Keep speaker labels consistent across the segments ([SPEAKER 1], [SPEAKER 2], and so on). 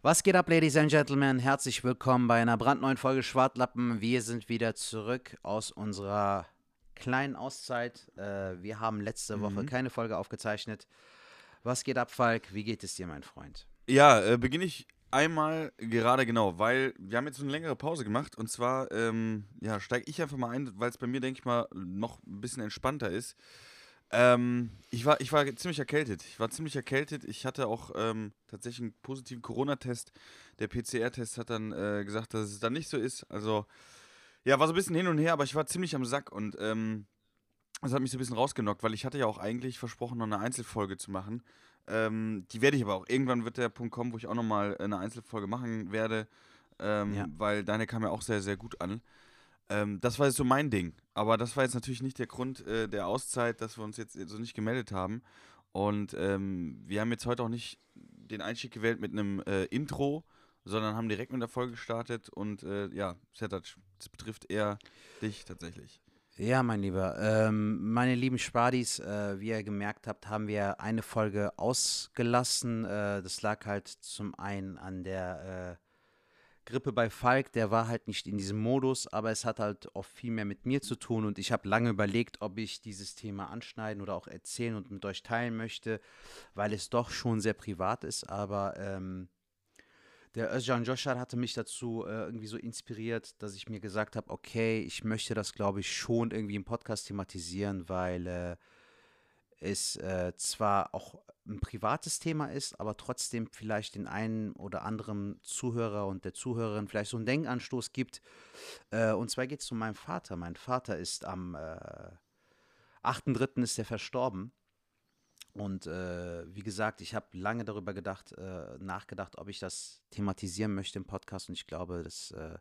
[SPEAKER 1] Was geht ab, Ladies and Gentlemen? Herzlich willkommen bei einer brandneuen Folge Schwartlappen. Wir sind wieder zurück aus unserer kleinen Auszeit. Äh, wir haben letzte mhm. Woche keine Folge aufgezeichnet. Was geht ab, Falk? Wie geht es dir, mein Freund?
[SPEAKER 2] Ja, äh, beginne ich einmal gerade genau, weil wir haben jetzt eine längere Pause gemacht und zwar ähm, ja, steige ich einfach mal ein, weil es bei mir, denke ich mal, noch ein bisschen entspannter ist. Ähm, ich, war, ich war ziemlich erkältet. Ich war ziemlich erkältet. Ich hatte auch ähm, tatsächlich einen positiven Corona-Test. Der PCR-Test hat dann äh, gesagt, dass es dann nicht so ist. Also, ja, war so ein bisschen hin und her, aber ich war ziemlich am Sack und ähm, das hat mich so ein bisschen rausgenockt, weil ich hatte ja auch eigentlich versprochen, noch eine Einzelfolge zu machen. Ähm, die werde ich aber auch. Irgendwann wird der Punkt kommen, wo ich auch nochmal eine Einzelfolge machen werde, ähm, ja. weil deine kam ja auch sehr, sehr gut an. Ähm, das war jetzt so mein Ding. Aber das war jetzt natürlich nicht der Grund äh, der Auszeit, dass wir uns jetzt so nicht gemeldet haben. Und ähm, wir haben jetzt heute auch nicht den Einstieg gewählt mit einem äh, Intro, sondern haben direkt mit der Folge gestartet. Und äh, ja, Setac, das betrifft eher dich tatsächlich.
[SPEAKER 1] Ja, mein Lieber. Ähm, meine lieben Spadis, äh, wie ihr gemerkt habt, haben wir eine Folge ausgelassen. Äh, das lag halt zum einen an der äh, Grippe bei Falk, der war halt nicht in diesem Modus, aber es hat halt auch viel mehr mit mir zu tun und ich habe lange überlegt, ob ich dieses Thema anschneiden oder auch erzählen und mit euch teilen möchte, weil es doch schon sehr privat ist, aber ähm, der Özcan Joshar hatte mich dazu äh, irgendwie so inspiriert, dass ich mir gesagt habe, okay, ich möchte das, glaube ich, schon irgendwie im Podcast thematisieren, weil äh, es äh, zwar auch ein privates Thema ist, aber trotzdem vielleicht den einen oder anderen Zuhörer und der Zuhörerin vielleicht so einen Denkanstoß gibt. Äh, und zwar geht es um meinen Vater. Mein Vater ist am äh, 8.3. ist er verstorben. Und äh, wie gesagt, ich habe lange darüber gedacht, äh, nachgedacht, ob ich das thematisieren möchte im Podcast. Und ich glaube, das äh,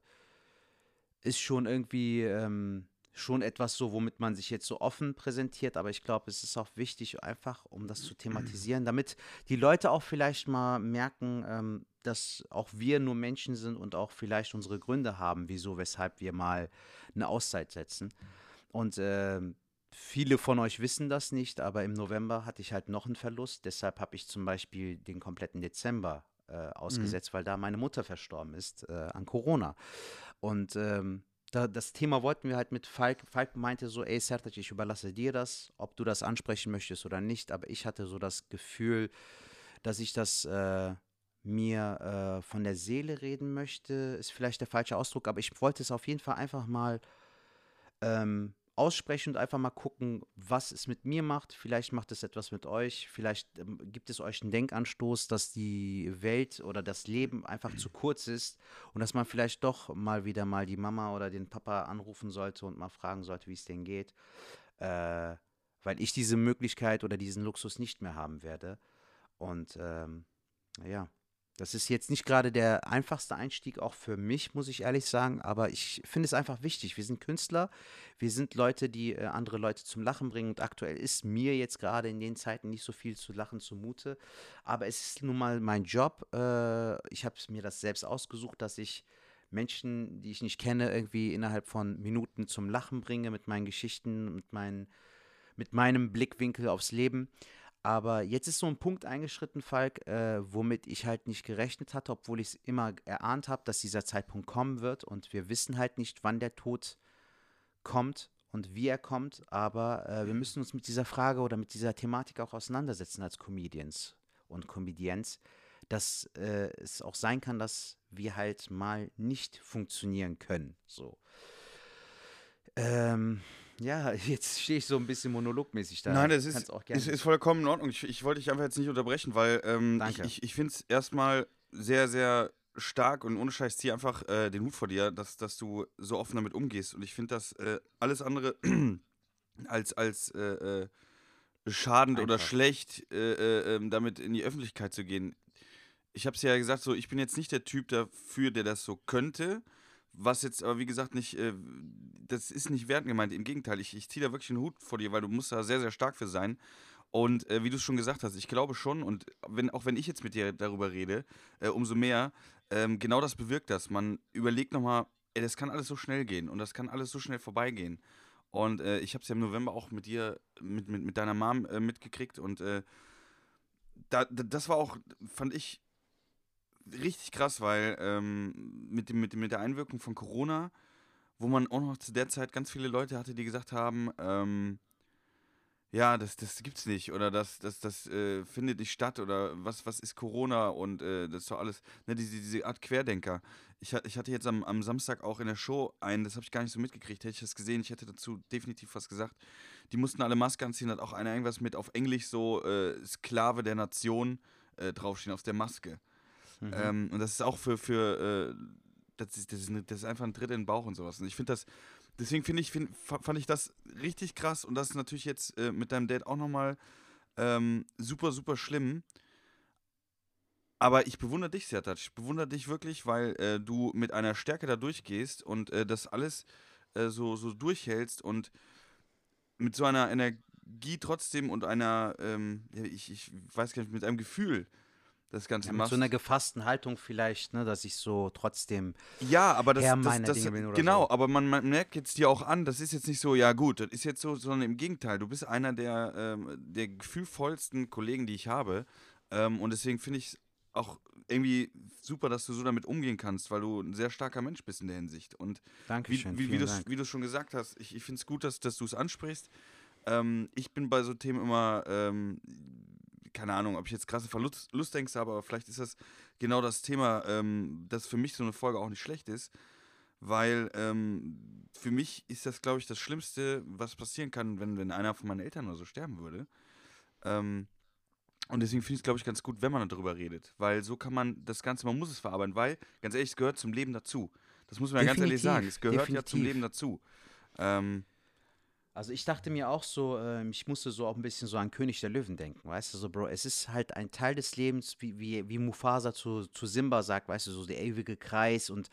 [SPEAKER 1] ist schon irgendwie ähm, schon etwas so, womit man sich jetzt so offen präsentiert, aber ich glaube, es ist auch wichtig, einfach um das zu thematisieren, damit die Leute auch vielleicht mal merken, ähm, dass auch wir nur Menschen sind und auch vielleicht unsere Gründe haben, wieso, weshalb wir mal eine Auszeit setzen. Und äh, viele von euch wissen das nicht, aber im November hatte ich halt noch einen Verlust, deshalb habe ich zum Beispiel den kompletten Dezember äh, ausgesetzt, mhm. weil da meine Mutter verstorben ist äh, an Corona. Und ähm, da, das Thema wollten wir halt mit Falk. Falk meinte so, ey Sertac, ich überlasse dir das, ob du das ansprechen möchtest oder nicht. Aber ich hatte so das Gefühl, dass ich das äh, mir äh, von der Seele reden möchte. Ist vielleicht der falsche Ausdruck, aber ich wollte es auf jeden Fall einfach mal ähm, aussprechen und einfach mal gucken, was es mit mir macht. Vielleicht macht es etwas mit euch. Vielleicht ähm, gibt es euch einen Denkanstoß, dass die Welt oder das Leben einfach zu kurz ist und dass man vielleicht doch mal wieder mal die Mama oder den Papa anrufen sollte und mal fragen sollte, wie es denen geht. Äh, weil ich diese Möglichkeit oder diesen Luxus nicht mehr haben werde. Und ähm, ja, das ist jetzt nicht gerade der einfachste Einstieg, auch für mich, muss ich ehrlich sagen, aber ich finde es einfach wichtig. Wir sind Künstler, wir sind Leute, die äh, andere Leute zum Lachen bringen und aktuell ist mir jetzt gerade in den Zeiten nicht so viel zu lachen zumute, aber es ist nun mal mein Job. Äh, ich habe mir das selbst ausgesucht, dass ich Menschen, die ich nicht kenne, irgendwie innerhalb von Minuten zum Lachen bringe mit meinen Geschichten, mit, meinen, mit meinem Blickwinkel aufs Leben. Aber jetzt ist so ein Punkt eingeschritten, Falk, äh, womit ich halt nicht gerechnet hatte, obwohl ich es immer erahnt habe, dass dieser Zeitpunkt kommen wird. Und wir wissen halt nicht, wann der Tod kommt und wie er kommt. Aber äh, wir müssen uns mit dieser Frage oder mit dieser Thematik auch auseinandersetzen als Comedians und Comedians, dass äh, es auch sein kann, dass wir halt mal nicht funktionieren können. So. Ähm, ja, jetzt stehe ich so ein bisschen monologmäßig da.
[SPEAKER 2] Nein, das ist, ist, ist, vollkommen in Ordnung. Ich, ich wollte dich einfach jetzt nicht unterbrechen, weil ähm, ich, ich, ich finde es erstmal sehr, sehr stark und ohne Scheiß zieh einfach äh, den Hut vor dir, dass, dass du so offen damit umgehst. Und ich finde das äh, alles andere als, als äh, äh schadend einfach. oder schlecht, äh, äh, ähm, damit in die Öffentlichkeit zu gehen. Ich habe es ja gesagt, so ich bin jetzt nicht der Typ dafür, der das so könnte. Was jetzt aber, wie gesagt, nicht, äh, das ist nicht wertend gemeint. Im Gegenteil, ich, ich ziehe da wirklich einen Hut vor dir, weil du musst da sehr, sehr stark für sein. Und äh, wie du es schon gesagt hast, ich glaube schon, und wenn, auch wenn ich jetzt mit dir darüber rede, äh, umso mehr, ähm, genau das bewirkt das. Man überlegt nochmal, ey, das kann alles so schnell gehen und das kann alles so schnell vorbeigehen. Und äh, ich habe es ja im November auch mit dir, mit, mit, mit deiner Mom äh, mitgekriegt und äh, da, das war auch, fand ich, richtig krass, weil ähm, mit, dem, mit, mit der Einwirkung von Corona, wo man auch noch zu der Zeit ganz viele Leute hatte, die gesagt haben, ähm, ja, das, das gibt's nicht oder das, das, das äh, findet nicht statt oder was, was ist Corona und äh, das ist doch alles, ne, diese, diese Art Querdenker. Ich, ich hatte jetzt am, am Samstag auch in der Show einen, das habe ich gar nicht so mitgekriegt, hätte ich das gesehen, ich hätte dazu definitiv was gesagt. Die mussten alle Maske anziehen, hat auch einer irgendwas mit auf Englisch so äh, Sklave der Nation äh, draufstehen auf der Maske. Mhm. Ähm, und das ist auch für, für äh, das, ist, das, ist eine, das ist einfach ein Tritt in den Bauch und sowas. Und ich finde das, deswegen finde ich, find, fand ich das richtig krass und das ist natürlich jetzt äh, mit deinem Date auch nochmal ähm, super, super schlimm. Aber ich bewundere dich, Sertac. Ich bewundere dich wirklich, weil äh, du mit einer Stärke da durchgehst und äh, das alles äh, so, so durchhältst und mit so einer Energie trotzdem und einer, ähm, ich, ich weiß gar nicht, mit einem Gefühl das Ganze ja,
[SPEAKER 1] mit
[SPEAKER 2] machst.
[SPEAKER 1] so einer gefassten Haltung vielleicht, ne, dass ich so trotzdem
[SPEAKER 2] ja, aber das, das, das,
[SPEAKER 1] Dinge bin oder
[SPEAKER 2] genau,
[SPEAKER 1] so.
[SPEAKER 2] aber man, man merkt jetzt dir auch an, das ist jetzt nicht so, ja gut, das ist jetzt so, sondern im Gegenteil, du bist einer der, ähm, der gefühlvollsten Kollegen, die ich habe ähm, und deswegen finde ich auch irgendwie super, dass du so damit umgehen kannst, weil du ein sehr starker Mensch bist in der Hinsicht. Und
[SPEAKER 1] Dankeschön,
[SPEAKER 2] wie, wie, wie du schon gesagt hast, ich, ich finde es gut, dass, dass du es ansprichst. Ähm, ich bin bei so Themen immer, ähm, keine Ahnung, ob ich jetzt krasse Verlustängste habe, aber vielleicht ist das genau das Thema, ähm, das für mich so eine Folge auch nicht schlecht ist, weil ähm, für mich ist das, glaube ich, das Schlimmste, was passieren kann, wenn, wenn einer von meinen Eltern oder so sterben würde. Ähm, und deswegen finde ich es, glaube ich, ganz gut, wenn man darüber redet, weil so kann man das Ganze, man muss es verarbeiten, weil, ganz ehrlich, es gehört zum Leben dazu. Das muss man ja ganz ehrlich sagen, es gehört definitiv. ja zum Leben dazu. Ähm,
[SPEAKER 1] also ich dachte mir auch so, äh, ich musste so auch ein bisschen so an König der Löwen denken, weißt du, so Bro, es ist halt ein Teil des Lebens, wie, wie, wie Mufasa zu, zu Simba sagt, weißt du, so der ewige Kreis und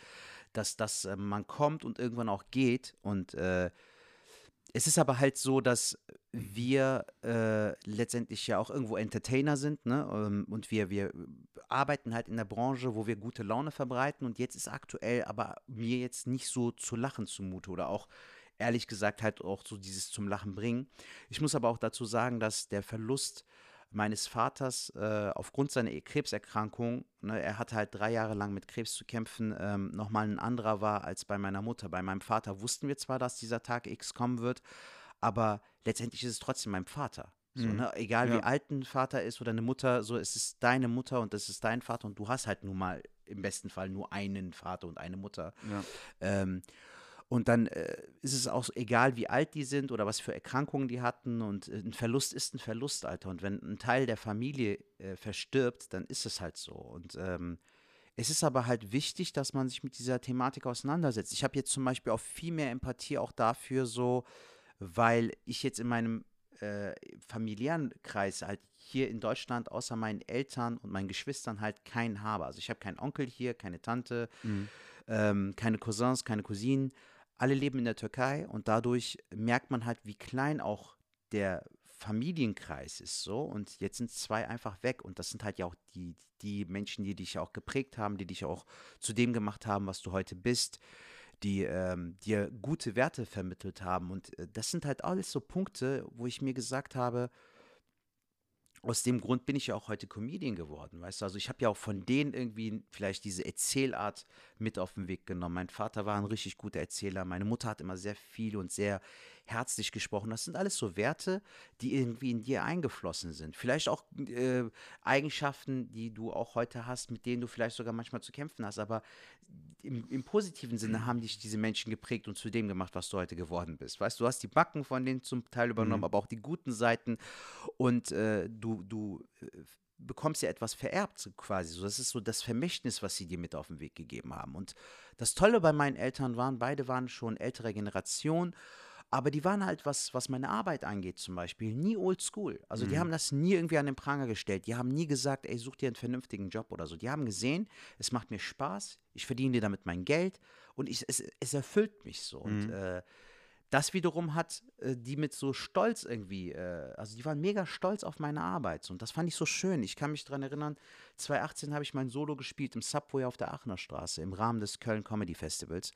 [SPEAKER 1] dass, dass äh, man kommt und irgendwann auch geht und äh, es ist aber halt so, dass wir äh, letztendlich ja auch irgendwo Entertainer sind, ne? Ähm, und wir, wir arbeiten halt in der Branche, wo wir gute Laune verbreiten. Und jetzt ist aktuell aber mir jetzt nicht so zu lachen zumute oder auch ehrlich gesagt halt auch so dieses zum Lachen bringen. Ich muss aber auch dazu sagen, dass der Verlust meines Vaters äh, aufgrund seiner e-, Krebserkrankung, ne, er hatte halt drei Jahre lang mit Krebs zu kämpfen, ähm, nochmal ein anderer war als bei meiner Mutter. Bei meinem Vater wussten wir zwar, dass dieser Tag X kommen wird, aber letztendlich ist es trotzdem mein Vater. So, mhm. ne? Egal ja. wie alt ein Vater ist oder eine Mutter, so es ist deine Mutter und es ist dein Vater und du hast halt nun mal im besten Fall nur einen Vater und eine Mutter. Ja. Ähm, und dann äh, ist es auch egal, wie alt die sind oder was für Erkrankungen die hatten. Und äh, ein Verlust ist ein Verlust, Alter. Und wenn ein Teil der Familie äh, verstirbt, dann ist es halt so. Und ähm, es ist aber halt wichtig, dass man sich mit dieser Thematik auseinandersetzt. Ich habe jetzt zum Beispiel auch viel mehr Empathie auch dafür, so, weil ich jetzt in meinem äh, familiären Kreis halt hier in Deutschland außer meinen Eltern und meinen Geschwistern halt keinen habe. Also ich habe keinen Onkel hier, keine Tante, mhm. ähm, keine Cousins, keine Cousinen alle leben in der Türkei und dadurch merkt man halt, wie klein auch der Familienkreis ist so. Und jetzt sind zwei einfach weg. Und das sind halt ja auch die, die Menschen, die dich auch geprägt haben, die dich auch zu dem gemacht haben, was du heute bist, die ähm, dir gute Werte vermittelt haben. Und äh, das sind halt alles so Punkte, wo ich mir gesagt habe, aus dem Grund bin ich ja auch heute Comedian geworden, weißt du? Also ich habe ja auch von denen irgendwie vielleicht diese Erzählart mit auf den Weg genommen. Mein Vater war ein richtig guter Erzähler, meine Mutter hat immer sehr viel und sehr herzlich gesprochen. Das sind alles so Werte, die irgendwie in dir eingeflossen sind. Vielleicht auch äh, Eigenschaften, die du auch heute hast, mit denen du vielleicht sogar manchmal zu kämpfen hast. Aber im, im positiven Sinne haben dich diese Menschen geprägt und zu dem gemacht, was du heute geworden bist. Weißt du, du hast die Backen von denen zum Teil übernommen, mhm. aber auch die guten Seiten. Und äh, du, du äh, bekommst ja etwas vererbt quasi. So, das ist so das Vermächtnis, was sie dir mit auf den Weg gegeben haben. Und das Tolle bei meinen Eltern waren, beide waren schon ältere Generation aber die waren halt, was, was meine Arbeit angeht zum Beispiel, nie old school. Also mhm. die haben das nie irgendwie an den Pranger gestellt. Die haben nie gesagt, ey, such dir einen vernünftigen Job oder so. Die haben gesehen, es macht mir Spaß, ich verdiene dir damit mein Geld und ich, es, es erfüllt mich so. Mhm. Und äh, das wiederum hat äh, die mit so Stolz irgendwie, äh, also die waren mega stolz auf meine Arbeit. Und das fand ich so schön. Ich kann mich daran erinnern, 2018 habe ich mein Solo gespielt im Subway auf der Aachener Straße im Rahmen des Köln Comedy Festivals.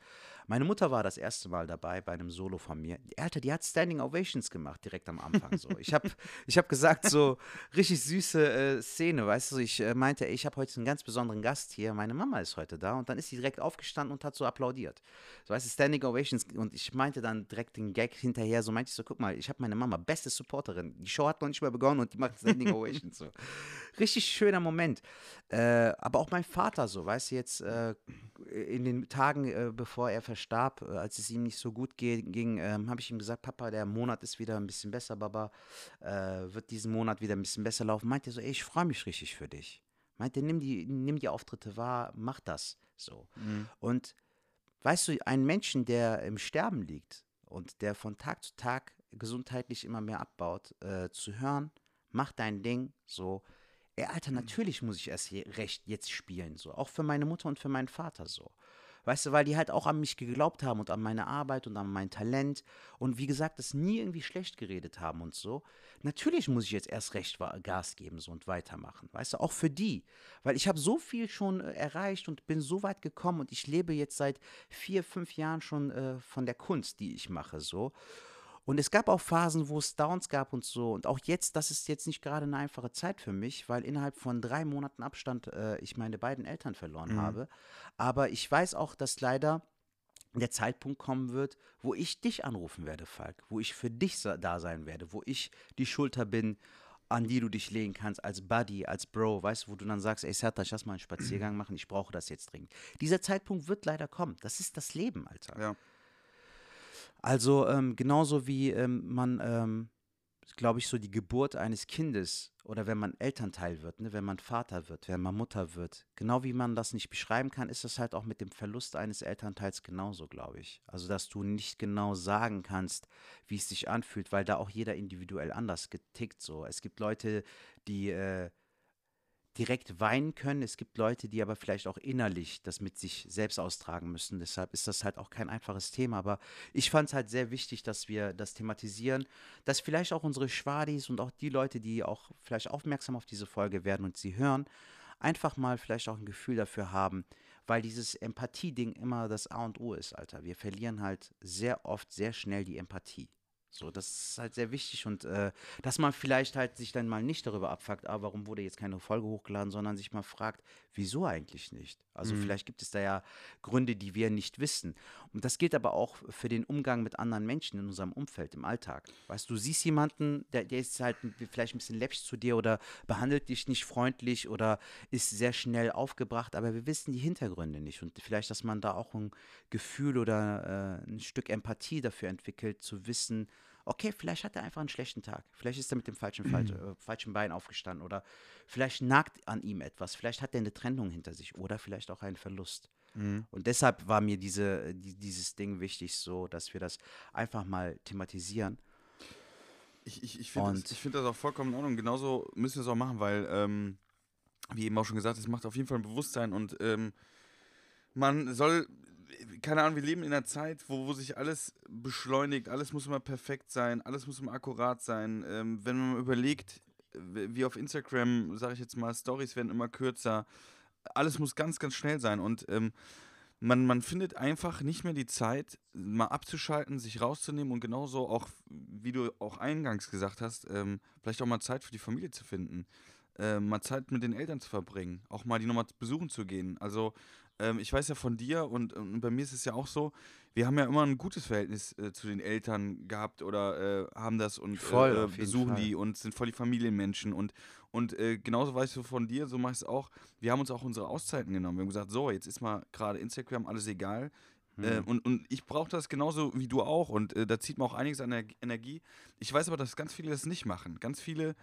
[SPEAKER 1] Meine Mutter war das erste Mal dabei bei einem Solo von mir. Alter, die hat Standing Ovations gemacht direkt am Anfang so. Ich habe ich hab gesagt, so richtig süße äh, Szene, weißt du, ich äh, meinte, ey, ich habe heute einen ganz besonderen Gast hier, meine Mama ist heute da und dann ist sie direkt aufgestanden und hat so applaudiert. So, weißt du, Standing Ovations und ich meinte dann direkt den Gag hinterher, so meinte ich so, guck mal, ich habe meine Mama, beste Supporterin, die Show hat noch nicht mehr begonnen und die macht Standing Ovations so. Richtig schöner Moment. Äh, aber auch mein Vater so, weißt du, jetzt äh, in den Tagen, äh, bevor er verstarb, äh, als es ihm nicht so gut ging, ähm, habe ich ihm gesagt, Papa, der Monat ist wieder ein bisschen besser, Baba, äh, wird diesen Monat wieder ein bisschen besser laufen. Meint er so, ey, ich freue mich richtig für dich. Meint er, nimm die, nimm die Auftritte wahr, mach das so. Mhm. Und weißt du, einen Menschen, der im Sterben liegt und der von Tag zu Tag gesundheitlich immer mehr abbaut, zu hören, mach dein Ding, so, ey, Alter, mhm. natürlich muss ich erst recht jetzt spielen, so. Auch für meine Mutter und für meinen Vater, so. Weißt du, weil die halt auch an mich geglaubt haben und an meine Arbeit und an mein Talent und wie gesagt, das nie irgendwie schlecht geredet haben und so. Natürlich muss ich jetzt erst recht Gas geben so und weitermachen. Weißt du, auch für die. Weil ich habe so viel schon äh, erreicht und bin so weit gekommen und ich lebe jetzt seit vier, fünf Jahren schon äh, von der Kunst, die ich mache, so. Und es gab auch Phasen, wo es Downs gab und so. Und auch jetzt, das ist jetzt nicht gerade eine einfache Zeit für mich, weil innerhalb von drei Monaten Abstand äh, ich meine beiden Eltern verloren mhm. habe. Aber ich weiß auch, dass leider der Zeitpunkt kommen wird, wo ich dich anrufen werde, Falk, wo ich für dich da sein werde, wo ich die Schulter bin, an die du dich legen kannst, als Buddy, als Bro, weißt du, wo du dann sagst, ey Serta, ich lass mal einen Spaziergang machen, ich brauche das jetzt dringend. Dieser Zeitpunkt wird leider kommen. Das ist das Leben, Alter.
[SPEAKER 2] Ja.
[SPEAKER 1] Also ähm, genauso wie ähm, man, ähm, glaube ich, so die Geburt eines Kindes oder wenn man Elternteil wird, ne, wenn man Vater wird, wenn man Mutter wird, genau wie man das nicht beschreiben kann, ist es halt auch mit dem Verlust eines Elternteils genauso, glaube ich. Also dass du nicht genau sagen kannst, wie es sich anfühlt, weil da auch jeder individuell anders getickt so. Es gibt Leute, die äh, direkt weinen können. Es gibt Leute, die aber vielleicht auch innerlich das mit sich selbst austragen müssen. Deshalb ist das halt auch kein einfaches Thema. Aber ich fand es halt sehr wichtig, dass wir das thematisieren, dass vielleicht auch unsere Schwadis und auch die Leute, die auch vielleicht aufmerksam auf diese Folge werden und sie hören, einfach mal vielleicht auch ein Gefühl dafür haben, weil dieses Empathie-Ding immer das A und O ist, Alter. Wir verlieren halt sehr oft sehr schnell die Empathie. So, das ist halt sehr wichtig und äh, dass man vielleicht halt sich dann mal nicht darüber abfuckt, ah, warum wurde jetzt keine Folge hochgeladen, sondern sich mal fragt, wieso eigentlich nicht? Also mhm. vielleicht gibt es da ja Gründe, die wir nicht wissen. Und das gilt aber auch für den Umgang mit anderen Menschen in unserem Umfeld, im Alltag. Weißt du, du siehst jemanden, der, der ist halt vielleicht ein bisschen läppisch zu dir oder behandelt dich nicht freundlich oder ist sehr schnell aufgebracht, aber wir wissen die Hintergründe nicht. Und vielleicht, dass man da auch ein Gefühl oder äh, ein Stück Empathie dafür entwickelt, zu wissen, okay, vielleicht hat er einfach einen schlechten Tag. Vielleicht ist er mit dem falschen, falsch, äh, falschen Bein aufgestanden oder vielleicht nagt an ihm etwas. Vielleicht hat er eine Trennung hinter sich oder vielleicht auch einen Verlust. Mhm. Und deshalb war mir diese, die, dieses Ding wichtig, so, dass wir das einfach mal thematisieren.
[SPEAKER 2] Ich, ich, ich finde das, find das auch vollkommen in Ordnung. Genauso müssen wir es auch machen, weil, ähm, wie eben auch schon gesagt, es macht auf jeden Fall ein Bewusstsein und ähm, man soll keine Ahnung, wir leben in einer Zeit, wo, wo sich alles beschleunigt, alles muss immer perfekt sein, alles muss immer akkurat sein. Ähm, wenn man überlegt, wie auf Instagram, sage ich jetzt mal, Stories werden immer kürzer, alles muss ganz, ganz schnell sein und ähm, man, man findet einfach nicht mehr die Zeit, mal abzuschalten, sich rauszunehmen und genauso auch, wie du auch eingangs gesagt hast, ähm, vielleicht auch mal Zeit für die Familie zu finden. Äh, mal Zeit mit den Eltern zu verbringen, auch mal die nochmal besuchen zu gehen. Also ähm, ich weiß ja von dir und, und, bei mir ist es ja auch so, wir haben ja immer ein gutes Verhältnis äh, zu den Eltern gehabt oder äh, haben das und
[SPEAKER 1] voll,
[SPEAKER 2] äh, besuchen die und sind voll die Familienmenschen und, und äh, genauso weißt du von dir, so mache ich es auch. Wir haben uns auch unsere Auszeiten genommen. Wir haben gesagt, so, jetzt ist mal gerade Instagram alles egal. Äh, mhm. und, und ich brauche das genauso wie du auch und äh, da zieht man auch einiges an Energie. Ich weiß aber, dass ganz viele das nicht machen. Ganz viele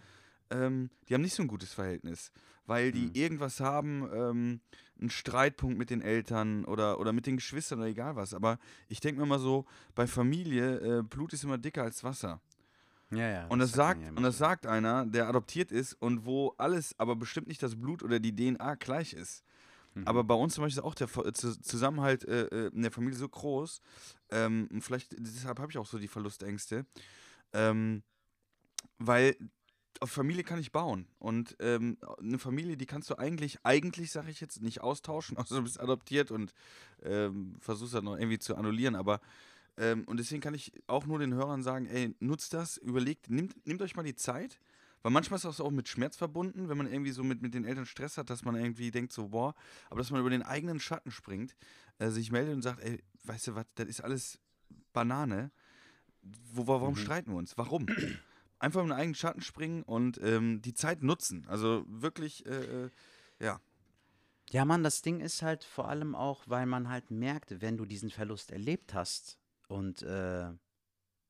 [SPEAKER 2] ähm, die haben nicht so ein gutes Verhältnis, weil die mhm. irgendwas haben, ähm, einen Streitpunkt mit den Eltern oder, oder mit den Geschwistern oder egal was. Aber ich denke mir mal so, bei Familie, äh, Blut ist immer dicker als Wasser.
[SPEAKER 1] Ja, ja.
[SPEAKER 2] Und das, das sagt, ja und das sagt einer, der adoptiert ist und wo alles, aber bestimmt nicht das Blut oder die DNA gleich ist. Mhm. Aber bei uns zum Beispiel ist auch der Zusammenhalt äh, äh, in der Familie so groß. Ähm, und vielleicht deshalb habe ich auch so die Verlustängste. Ähm, weil auf Familie kann ich bauen. Und ähm, eine Familie, die kannst du eigentlich, eigentlich sage ich jetzt, nicht austauschen, außer du bist adoptiert und ähm, versuchst das noch irgendwie zu annullieren. Aber ähm, und deswegen kann ich auch nur den Hörern sagen, ey, nutzt das, überlegt, nehmt, nehmt euch mal die Zeit. Weil manchmal ist das auch mit Schmerz verbunden, wenn man irgendwie so mit, mit den Eltern Stress hat, dass man irgendwie denkt, so, boah, aber dass man über den eigenen Schatten springt, äh, sich meldet und sagt, ey, weißt du was, das ist alles Banane. Wo, warum mhm. streiten wir uns? Warum? Einfach in den eigenen Schatten springen und ähm, die Zeit nutzen. Also wirklich, äh, äh, ja.
[SPEAKER 1] Ja, Mann, das Ding ist halt vor allem auch, weil man halt merkt, wenn du diesen Verlust erlebt hast und äh,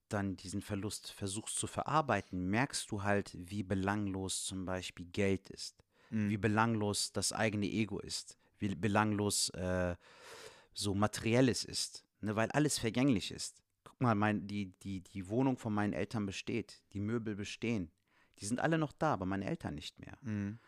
[SPEAKER 1] dann diesen Verlust versuchst zu verarbeiten, merkst du halt, wie belanglos zum Beispiel Geld ist, mhm. wie belanglos das eigene Ego ist, wie belanglos äh, so materielles ist, ne, weil alles vergänglich ist. Guck mal, mein, die, die, die Wohnung von meinen Eltern besteht, die Möbel bestehen, die sind alle noch da, aber meine Eltern nicht mehr. Mhm.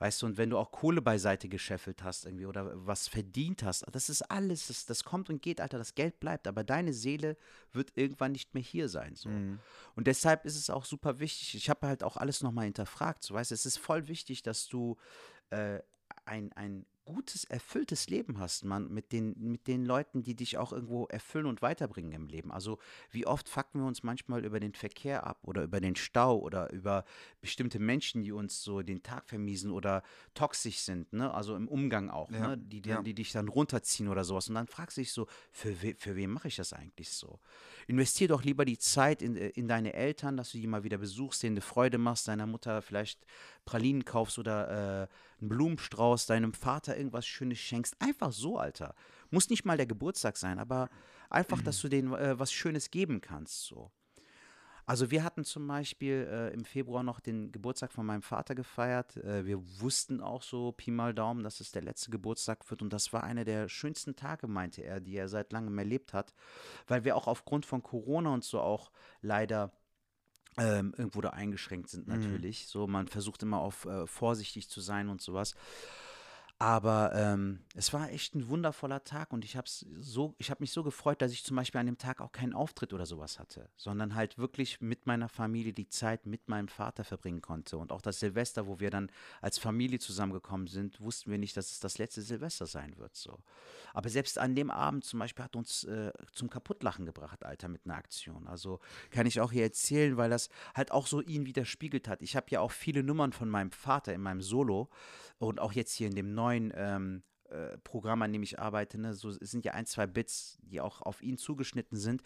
[SPEAKER 1] Weißt du, und wenn du auch Kohle beiseite gescheffelt hast irgendwie oder was verdient hast, das ist alles, das, das kommt und geht, Alter, das Geld bleibt, aber deine Seele wird irgendwann nicht mehr hier sein. So. Mhm. Und deshalb ist es auch super wichtig, ich habe halt auch alles nochmal hinterfragt, so weißt du, es ist voll wichtig, dass du äh, ein, ein gutes, erfülltes Leben hast, man, mit den, mit den Leuten, die dich auch irgendwo erfüllen und weiterbringen im Leben. Also wie oft fucken wir uns manchmal über den Verkehr ab oder über den Stau oder über bestimmte Menschen, die uns so den Tag vermiesen oder toxisch sind, ne? Also im Umgang auch, ja, ne? Die, die, ja. die dich dann runterziehen oder sowas. Und dann fragst du dich so, für, we, für wen mache ich das eigentlich so? Investier doch lieber die Zeit in, in deine Eltern, dass du die mal wieder besuchst, denen eine Freude machst, deiner Mutter vielleicht Pralinen kaufst oder äh, einen Blumenstrauß, deinem Vater irgendwas Schönes schenkst. Einfach so, Alter. Muss nicht mal der Geburtstag sein, aber einfach, dass du denen äh, was Schönes geben kannst. So. Also wir hatten zum Beispiel äh, im Februar noch den Geburtstag von meinem Vater gefeiert. Äh, wir wussten auch so Pi mal Daumen, dass es der letzte Geburtstag wird. Und das war einer der schönsten Tage, meinte er, die er seit langem erlebt hat. Weil wir auch aufgrund von Corona und so auch leider ähm, irgendwo da eingeschränkt sind mhm. natürlich. Mhm. So, man versucht immer auf äh, vorsichtig zu sein und sowas. Aber ähm, es war echt ein wundervoller Tag und ich habe so, ich mich so gefreut, dass ich zum Beispiel an dem Tag auch keinen Auftritt oder sowas hatte, sondern halt wirklich mit meiner Familie die Zeit mit meinem Vater verbringen konnte. Und auch das Silvester, wo wir dann als Familie zusammengekommen sind, wussten wir nicht, dass es das letzte Silvester sein wird. So. Aber selbst an dem Abend zum Beispiel hat uns äh, zum Kaputtlachen gebracht, Alter, mit einer Aktion. Also kann ich auch hier erzählen, weil das halt auch so ihn widerspiegelt hat. Ich habe ja auch viele Nummern von meinem Vater in meinem Solo und auch jetzt hier in dem neuen ähm, äh, Programm, an dem ich arbeite, ne, so sind ja ein, zwei Bits, die auch auf ihn zugeschnitten sind,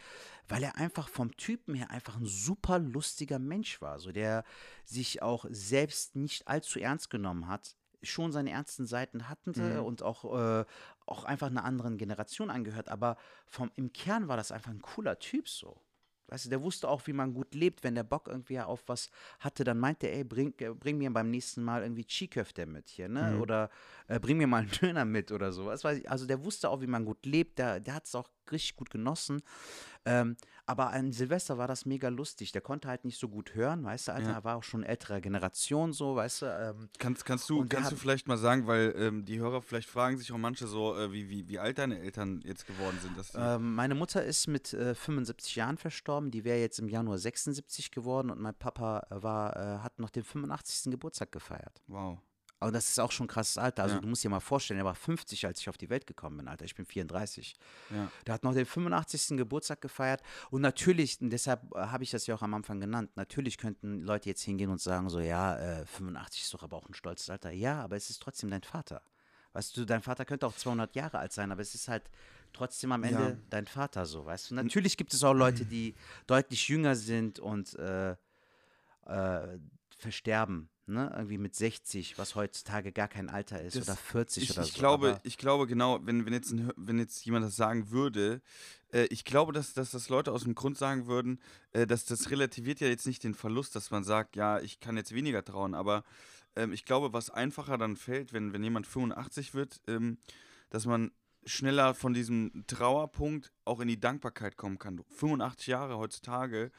[SPEAKER 1] weil er einfach vom Typen her einfach ein super lustiger Mensch war, so der sich auch selbst nicht allzu ernst genommen hat, schon seine ernsten Seiten hatte mhm. und auch, äh, auch einfach einer anderen Generation angehört, aber vom, im Kern war das einfach ein cooler Typ so. Weißt du, der wusste auch, wie man gut lebt. Wenn der Bock irgendwie auf was hatte, dann meinte er, ey, bring, äh, bring mir beim nächsten Mal irgendwie Chiköfte mit hier, ne? Mhm. Oder äh, bring mir mal einen Döner mit oder so. Was weiß ich. Also der wusste auch, wie man gut lebt. Der, der hat es auch richtig gut genossen. Ähm, aber an Silvester war das mega lustig. Der konnte halt nicht so gut hören, weißt du, Alter, ja. er war auch schon älterer Generation, so, weißt du. Ähm,
[SPEAKER 2] kannst, kannst du, kannst du vielleicht mal sagen, weil ähm, die Hörer vielleicht fragen sich auch manche so, äh, wie, wie, wie alt deine Eltern jetzt geworden sind. Dass
[SPEAKER 1] ähm, meine Mutter ist mit äh, 75 Jahren verstorben, die wäre jetzt im Januar 76 geworden und mein Papa war, äh, hat noch den 85. Geburtstag gefeiert.
[SPEAKER 2] Wow.
[SPEAKER 1] Aber das ist auch schon ein krasses Alter. Also ja. du musst dir mal vorstellen, er war 50, als ich auf die Welt gekommen bin, Alter. Ich bin 34. Ja. Der hat noch den 85. Geburtstag gefeiert. Und natürlich, und deshalb äh, habe ich das ja auch am Anfang genannt, natürlich könnten Leute jetzt hingehen und sagen so, ja, äh, 85 ist doch aber auch ein stolzes Alter. Ja, aber es ist trotzdem dein Vater. Weißt du, dein Vater könnte auch 200 Jahre alt sein, aber es ist halt trotzdem am Ende ja. dein Vater so, weißt du. Natürlich gibt es auch Leute, die deutlich jünger sind und äh, äh, versterben ne, irgendwie mit 60, was heutzutage gar kein Alter ist, das, oder 40
[SPEAKER 2] ich,
[SPEAKER 1] oder
[SPEAKER 2] ich
[SPEAKER 1] so.
[SPEAKER 2] Glaube, ich glaube genau, wenn, wenn, jetzt, ein, wenn jetzt jemand das sagen würde, äh, ich glaube, dass, dass das Leute aus dem Grund sagen würden, äh, dass das relativiert ja jetzt nicht den Verlust, dass man sagt, ja, ich kann jetzt weniger trauen, aber ähm, ich glaube, was einfacher dann fällt, wenn, wenn jemand 85 wird, ähm, dass man schneller von diesem Trauerpunkt auch in die Dankbarkeit kommen kann. 85 Jahre heutzutage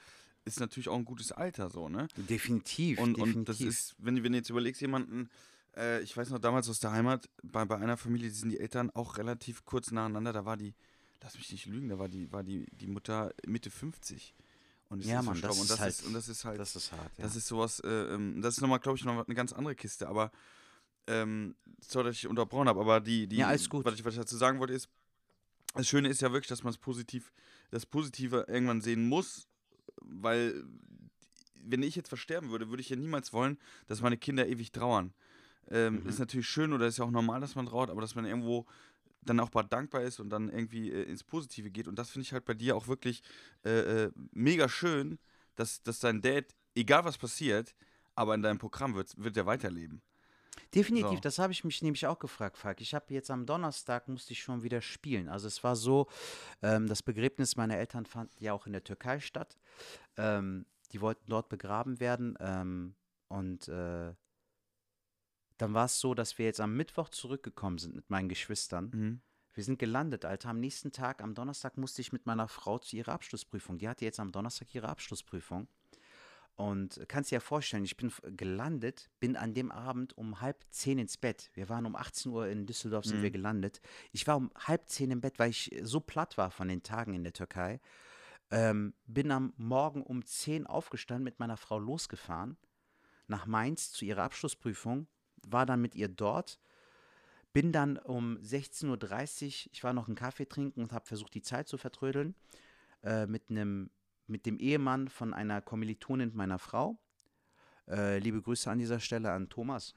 [SPEAKER 2] ist natürlich auch ein gutes Alter so, ne?
[SPEAKER 1] Definitiv.
[SPEAKER 2] Und,
[SPEAKER 1] definitiv.
[SPEAKER 2] und das ist, wenn, wenn du jetzt überlegst, jemanden, Äh, ich weiß noch damals aus der Heimat, bei, bei einer Familie, die sind die Eltern auch relativ kurz nacheinander, da war die, lass mich nicht lügen, da war die, war die, die Mutter Mitte 50. Und ist
[SPEAKER 1] Ja,
[SPEAKER 2] ist
[SPEAKER 1] Mann, das
[SPEAKER 2] und
[SPEAKER 1] ist
[SPEAKER 2] das
[SPEAKER 1] halt-
[SPEAKER 2] ist, und das ist halt,
[SPEAKER 1] Das ist hart, ja.
[SPEAKER 2] das ist sowas, äh, ähm, das ist nochmal, glaube ich, noch eine ganz andere Kiste, aber ähm, sorry, dass ich unterbrochen habe, aber die, die,
[SPEAKER 1] Ja, alles gut.
[SPEAKER 2] Was, ich, was ich dazu sagen wollte ist, das Schöne ist ja wirklich, dass man es positiv, das Positive irgendwann sehen muss, weil wenn ich jetzt versterben würde, würde ich ja niemals wollen, dass meine Kinder ewig trauern. Ähm,
[SPEAKER 1] Mhm.
[SPEAKER 2] Ist natürlich schön oder ist ja auch normal, dass man trauert, aber dass man irgendwo dann auch mal dankbar ist und dann irgendwie äh, ins Positive geht. Und das finde ich halt bei dir auch wirklich äh, äh, mega schön, dass, dass dein Dad, egal was passiert, aber in deinem Programm wird, wird er weiterleben.
[SPEAKER 1] Definitiv,
[SPEAKER 2] So.
[SPEAKER 1] das habe ich mich nämlich auch gefragt, Falk. Ich habe jetzt am Donnerstag musste ich schon wieder spielen. Also es war so, ähm, das Begräbnis meiner Eltern fand ja auch in der Türkei statt. Ähm, die wollten dort begraben werden ähm, und äh, dann war es so, dass wir jetzt am Mittwoch zurückgekommen sind mit meinen Geschwistern.
[SPEAKER 2] Mhm.
[SPEAKER 1] Wir sind gelandet, Alter. Am nächsten Tag, am Donnerstag, musste ich mit meiner Frau zu ihrer Abschlussprüfung. Die hatte jetzt am Donnerstag ihre Abschlussprüfung. Und kannst dir ja vorstellen, ich bin gelandet, bin an dem Abend um halb zehn ins Bett. Wir waren um 18 Uhr in Düsseldorf, sind wir
[SPEAKER 2] Mhm.
[SPEAKER 1] gelandet. Ich war um halb zehn im Bett, weil ich so platt war von den Tagen in der Türkei. Ähm, bin am Morgen um 10 aufgestanden, mit meiner Frau losgefahren, nach Mainz zu ihrer Abschlussprüfung, war dann mit ihr dort, bin dann um 16.30 Uhr, ich war noch einen Kaffee trinken und habe versucht, die Zeit zu vertrödeln, äh, mit, einem, mit dem Ehemann von einer Kommilitonin meiner Frau. Äh, liebe Grüße an dieser Stelle an Thomas.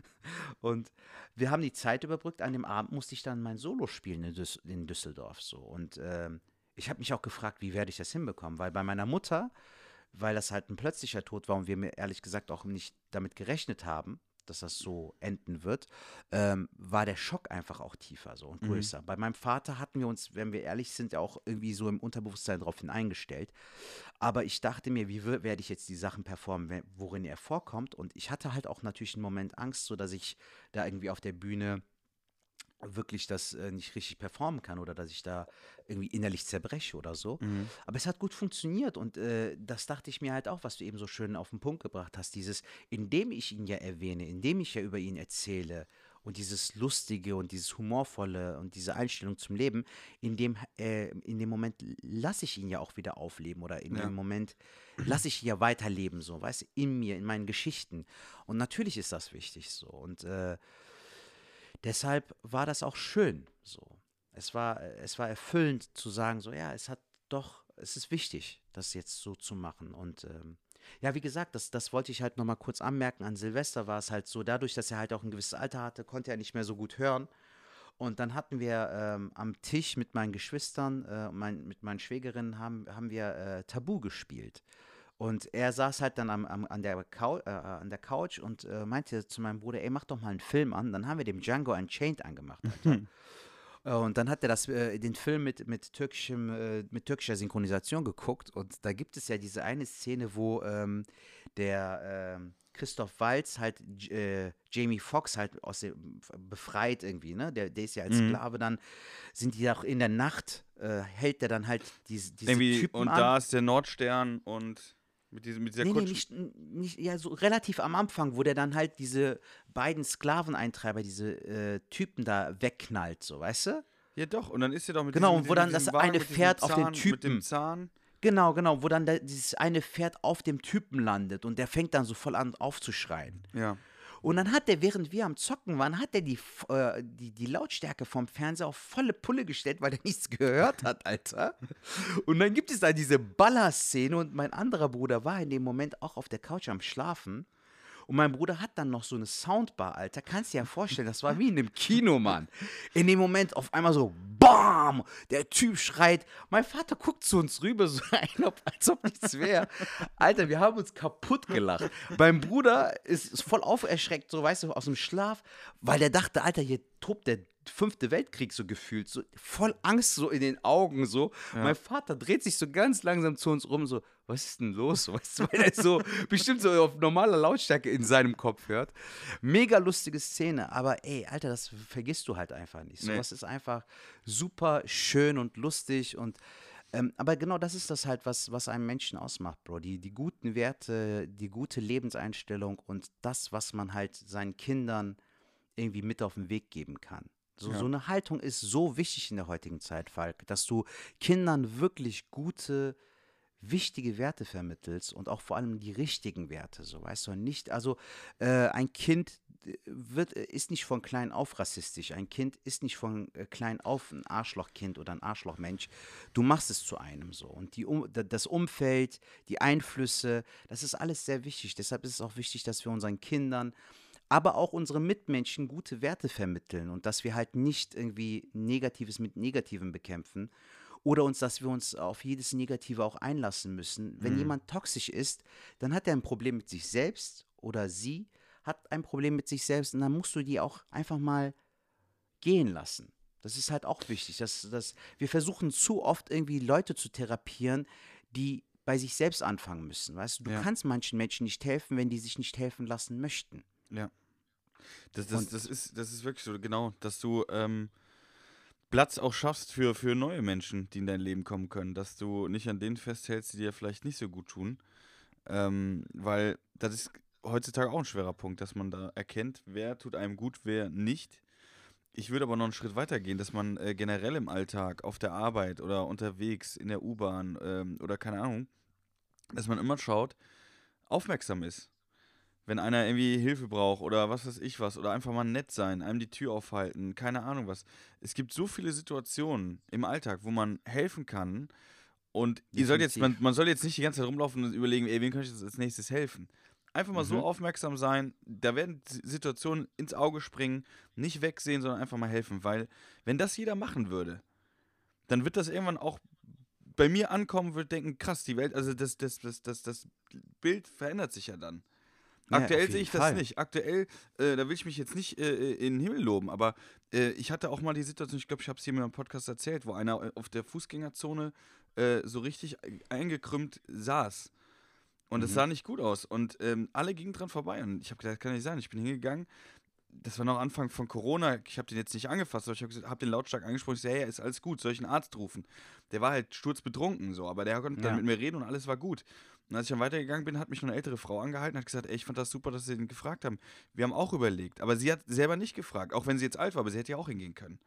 [SPEAKER 1] und wir haben die Zeit überbrückt. An dem Abend musste ich dann mein Solo spielen in, Düs in Düsseldorf. So. Und ähm, ich habe mich auch gefragt, wie werde ich das hinbekommen? Weil bei meiner Mutter, weil das halt ein plötzlicher Tod war und wir mir ehrlich gesagt auch nicht damit gerechnet haben, dass das so enden wird, ähm, war der Schock einfach auch tiefer so und
[SPEAKER 2] Mhm.
[SPEAKER 1] größer. Bei meinem Vater hatten wir uns, wenn wir ehrlich sind, ja auch irgendwie so im Unterbewusstsein darauf eingestellt. Aber ich dachte mir, wie werde ich jetzt die Sachen performen, worin er vorkommt? Und ich hatte halt auch natürlich einen Moment Angst, so dass ich da irgendwie auf der Bühne wirklich das äh, nicht richtig performen kann oder dass ich da irgendwie innerlich zerbreche oder so.
[SPEAKER 2] Mhm.
[SPEAKER 1] Aber es hat gut funktioniert und äh, das dachte ich mir halt auch, was du eben so schön auf den Punkt gebracht hast. Dieses, indem ich ihn ja erwähne, indem ich ja über ihn erzähle und dieses Lustige und dieses Humorvolle und diese Einstellung zum Leben, in dem, äh, in dem Moment lasse ich ihn ja auch wieder aufleben oder in
[SPEAKER 2] Ja.
[SPEAKER 1] dem Moment lasse ich ihn ja weiterleben, so, weißt du, in mir, in meinen Geschichten. Und natürlich ist das wichtig so. Und äh, deshalb war das auch schön so. Es war, es war erfüllend zu sagen, so ja, es hat doch, es ist wichtig, das jetzt so zu machen. Und ähm, ja, wie gesagt, das, das wollte ich halt nochmal kurz anmerken. An Silvester war es halt so, dadurch, dass er halt auch ein gewisses Alter hatte, konnte er nicht mehr so gut hören. Und dann hatten wir ähm, am Tisch mit meinen Geschwistern, äh, mein, mit meinen Schwägerinnen, haben, haben wir äh, Tabu gespielt. Und er saß halt dann am, am, an, der Cou äh, an der Couch und äh, meinte zu meinem Bruder, ey, mach doch mal einen Film an. Dann haben wir dem Django Unchained angemacht, Alter. Äh, Und dann hat er das, äh, den Film mit, mit, türkischem, äh, mit türkischer Synchronisation geguckt. Und da gibt es ja diese eine Szene, wo ähm, der ähm, Christoph Waltz halt J- äh, Jamie Foxx halt aus dem, befreit irgendwie, ne? Der, der ist ja als
[SPEAKER 2] Mhm.
[SPEAKER 1] Sklave dann, sind die auch in der Nacht, äh, hält der dann halt diese, diese
[SPEAKER 2] Irgendwie,
[SPEAKER 1] Typen
[SPEAKER 2] und
[SPEAKER 1] an.
[SPEAKER 2] da ist der Nordstern und mit, diesem, mit dieser
[SPEAKER 1] Nee, nee, nicht, nicht, ja, so relativ am Anfang, wo der dann halt diese beiden Sklaveneintreiber, diese äh, Typen da wegknallt, so, weißt du?
[SPEAKER 2] Ja, doch, und dann ist er doch mit
[SPEAKER 1] Genau,
[SPEAKER 2] diesem,
[SPEAKER 1] wo
[SPEAKER 2] mit
[SPEAKER 1] dann das
[SPEAKER 2] Wagen,
[SPEAKER 1] eine Pferd auf den
[SPEAKER 2] Zahn, Mit dem
[SPEAKER 1] Typen.
[SPEAKER 2] Zahn.
[SPEAKER 1] Genau, genau, wo dann der, dieses eine Pferd auf dem Typen landet und der fängt dann so voll an aufzuschreien.
[SPEAKER 2] Ja.
[SPEAKER 1] Und dann hat der, während wir am Zocken waren, hat er die, äh, die, die Lautstärke vom Fernseher auf volle Pulle gestellt, weil er nichts gehört hat, Alter. Und dann gibt es da diese Ballerszene und mein anderer Bruder war in dem Moment auch auf der Couch am Schlafen. Und mein Bruder hat dann noch so eine Soundbar, Alter. Kannst dir ja vorstellen, das war wie in einem Kino, Mann. In dem Moment auf einmal so, BAM! Der Typ schreit. Mein Vater guckt zu uns rüber, so ein, als ob nichts wäre. Alter, wir haben uns kaputt gelacht. Mein Bruder ist, ist voll auferschreckt, so weißt du, aus dem Schlaf, weil der dachte, Alter, hier tobt der fünfte Weltkrieg so gefühlt, so voll Angst so in den Augen so. Mein Vater dreht sich so ganz langsam zu uns rum, so, was ist denn los? Weißt du, weil er so bestimmt so auf normaler Lautstärke in seinem Kopf hört. Mega lustige Szene, aber ey, Alter, das vergisst du halt einfach nicht.
[SPEAKER 2] Nee.
[SPEAKER 1] Sowas ist einfach super schön und lustig und Ähm, aber genau das ist das halt, was, was einen Menschen ausmacht, Bro. Die, die guten Werte, die gute Lebenseinstellung und das, was man halt seinen Kindern irgendwie mit auf den Weg geben kann. So,
[SPEAKER 2] Ja.
[SPEAKER 1] so eine Haltung ist so wichtig in der heutigen Zeit, Falk, dass du Kindern wirklich gute, wichtige Werte vermittelst und auch vor allem die richtigen Werte, so weißt du, nicht, also äh, ein Kind äh, wird, äh, ist nicht von klein auf rassistisch, ein Kind ist nicht von äh, klein auf ein Arschlochkind oder ein Arschlochmensch, du machst es zu einem so. Und die, um, da- das Umfeld, die Einflüsse, das ist alles sehr wichtig, deshalb ist es auch wichtig, dass wir unseren Kindern aber auch unsere Mitmenschen gute Werte vermitteln und dass wir halt nicht irgendwie Negatives mit Negativem bekämpfen oder uns, dass wir uns auf jedes Negative auch einlassen müssen. Wenn
[SPEAKER 2] Mhm.
[SPEAKER 1] jemand toxisch ist, dann hat er ein Problem mit sich selbst oder sie hat ein Problem mit sich selbst und dann musst du die auch einfach mal gehen lassen. Das ist halt auch wichtig. Dass, dass wir versuchen zu oft irgendwie Leute zu therapieren, die bei sich selbst anfangen müssen. Weißt du, du
[SPEAKER 2] Ja.
[SPEAKER 1] kannst manchen Menschen nicht helfen, wenn die sich nicht helfen lassen möchten.
[SPEAKER 2] Ja. Das, das, das, ist, das ist wirklich so, genau, dass du ähm, Platz auch schaffst für, für neue Menschen, die in dein Leben kommen können. Dass du nicht an denen festhältst, die dir vielleicht nicht so gut tun. Ähm, weil das ist heutzutage auch ein schwerer Punkt, dass man da erkennt, wer tut einem gut, wer nicht. Ich würde aber noch einen Schritt weiter gehen, dass man äh, generell im Alltag, auf der Arbeit oder unterwegs, in der U-Bahn ähm, oder keine Ahnung, dass man immer schaut, aufmerksam ist wenn einer irgendwie Hilfe braucht oder was weiß ich was oder einfach mal nett sein, einem die Tür aufhalten, keine Ahnung was. Es gibt so viele Situationen im Alltag, wo man helfen kann und ihr sollt jetzt, man, man soll jetzt nicht die ganze Zeit rumlaufen und überlegen, ey, wen kann ich jetzt als nächstes helfen? Einfach mal so
[SPEAKER 1] Mhm.
[SPEAKER 2] aufmerksam sein, da werden Situationen ins Auge springen, nicht wegsehen, sondern einfach mal helfen, weil wenn das jeder machen würde, dann wird das irgendwann auch bei mir ankommen, wird denken, krass, die Welt, also das, das, das, das, das Bild verändert sich ja dann.
[SPEAKER 1] Ja,
[SPEAKER 2] Aktuell
[SPEAKER 1] auf
[SPEAKER 2] sehe ich das
[SPEAKER 1] Fall.
[SPEAKER 2] nicht. Aktuell, äh, da will ich mich jetzt nicht äh, in den Himmel loben, aber äh, ich hatte auch mal die Situation, ich glaube, ich habe es hier in meinem Podcast erzählt, wo einer äh, auf der Fußgängerzone äh, so richtig e- eingekrümmt saß. Und es
[SPEAKER 1] Mhm.
[SPEAKER 2] sah nicht gut aus. Und ähm, alle gingen dran vorbei. Und ich habe gedacht, das kann nicht sein. Ich bin hingegangen. Das war noch Anfang von Corona. Ich habe den jetzt nicht angefasst, aber ich habe hab den lautstark angesprochen. Ich so, hey, ist alles gut, soll ich einen Arzt rufen? Der war halt sturzbetrunken so, aber der konnte dann
[SPEAKER 1] Ja.
[SPEAKER 2] mit mir reden und alles war gut. Und als ich dann weitergegangen bin, hat mich noch eine ältere Frau angehalten und hat gesagt, ey, ich fand das super, dass Sie den gefragt haben. Wir haben auch überlegt. Aber sie hat selber nicht gefragt, auch wenn sie jetzt alt war, aber sie hätte ja auch hingehen können.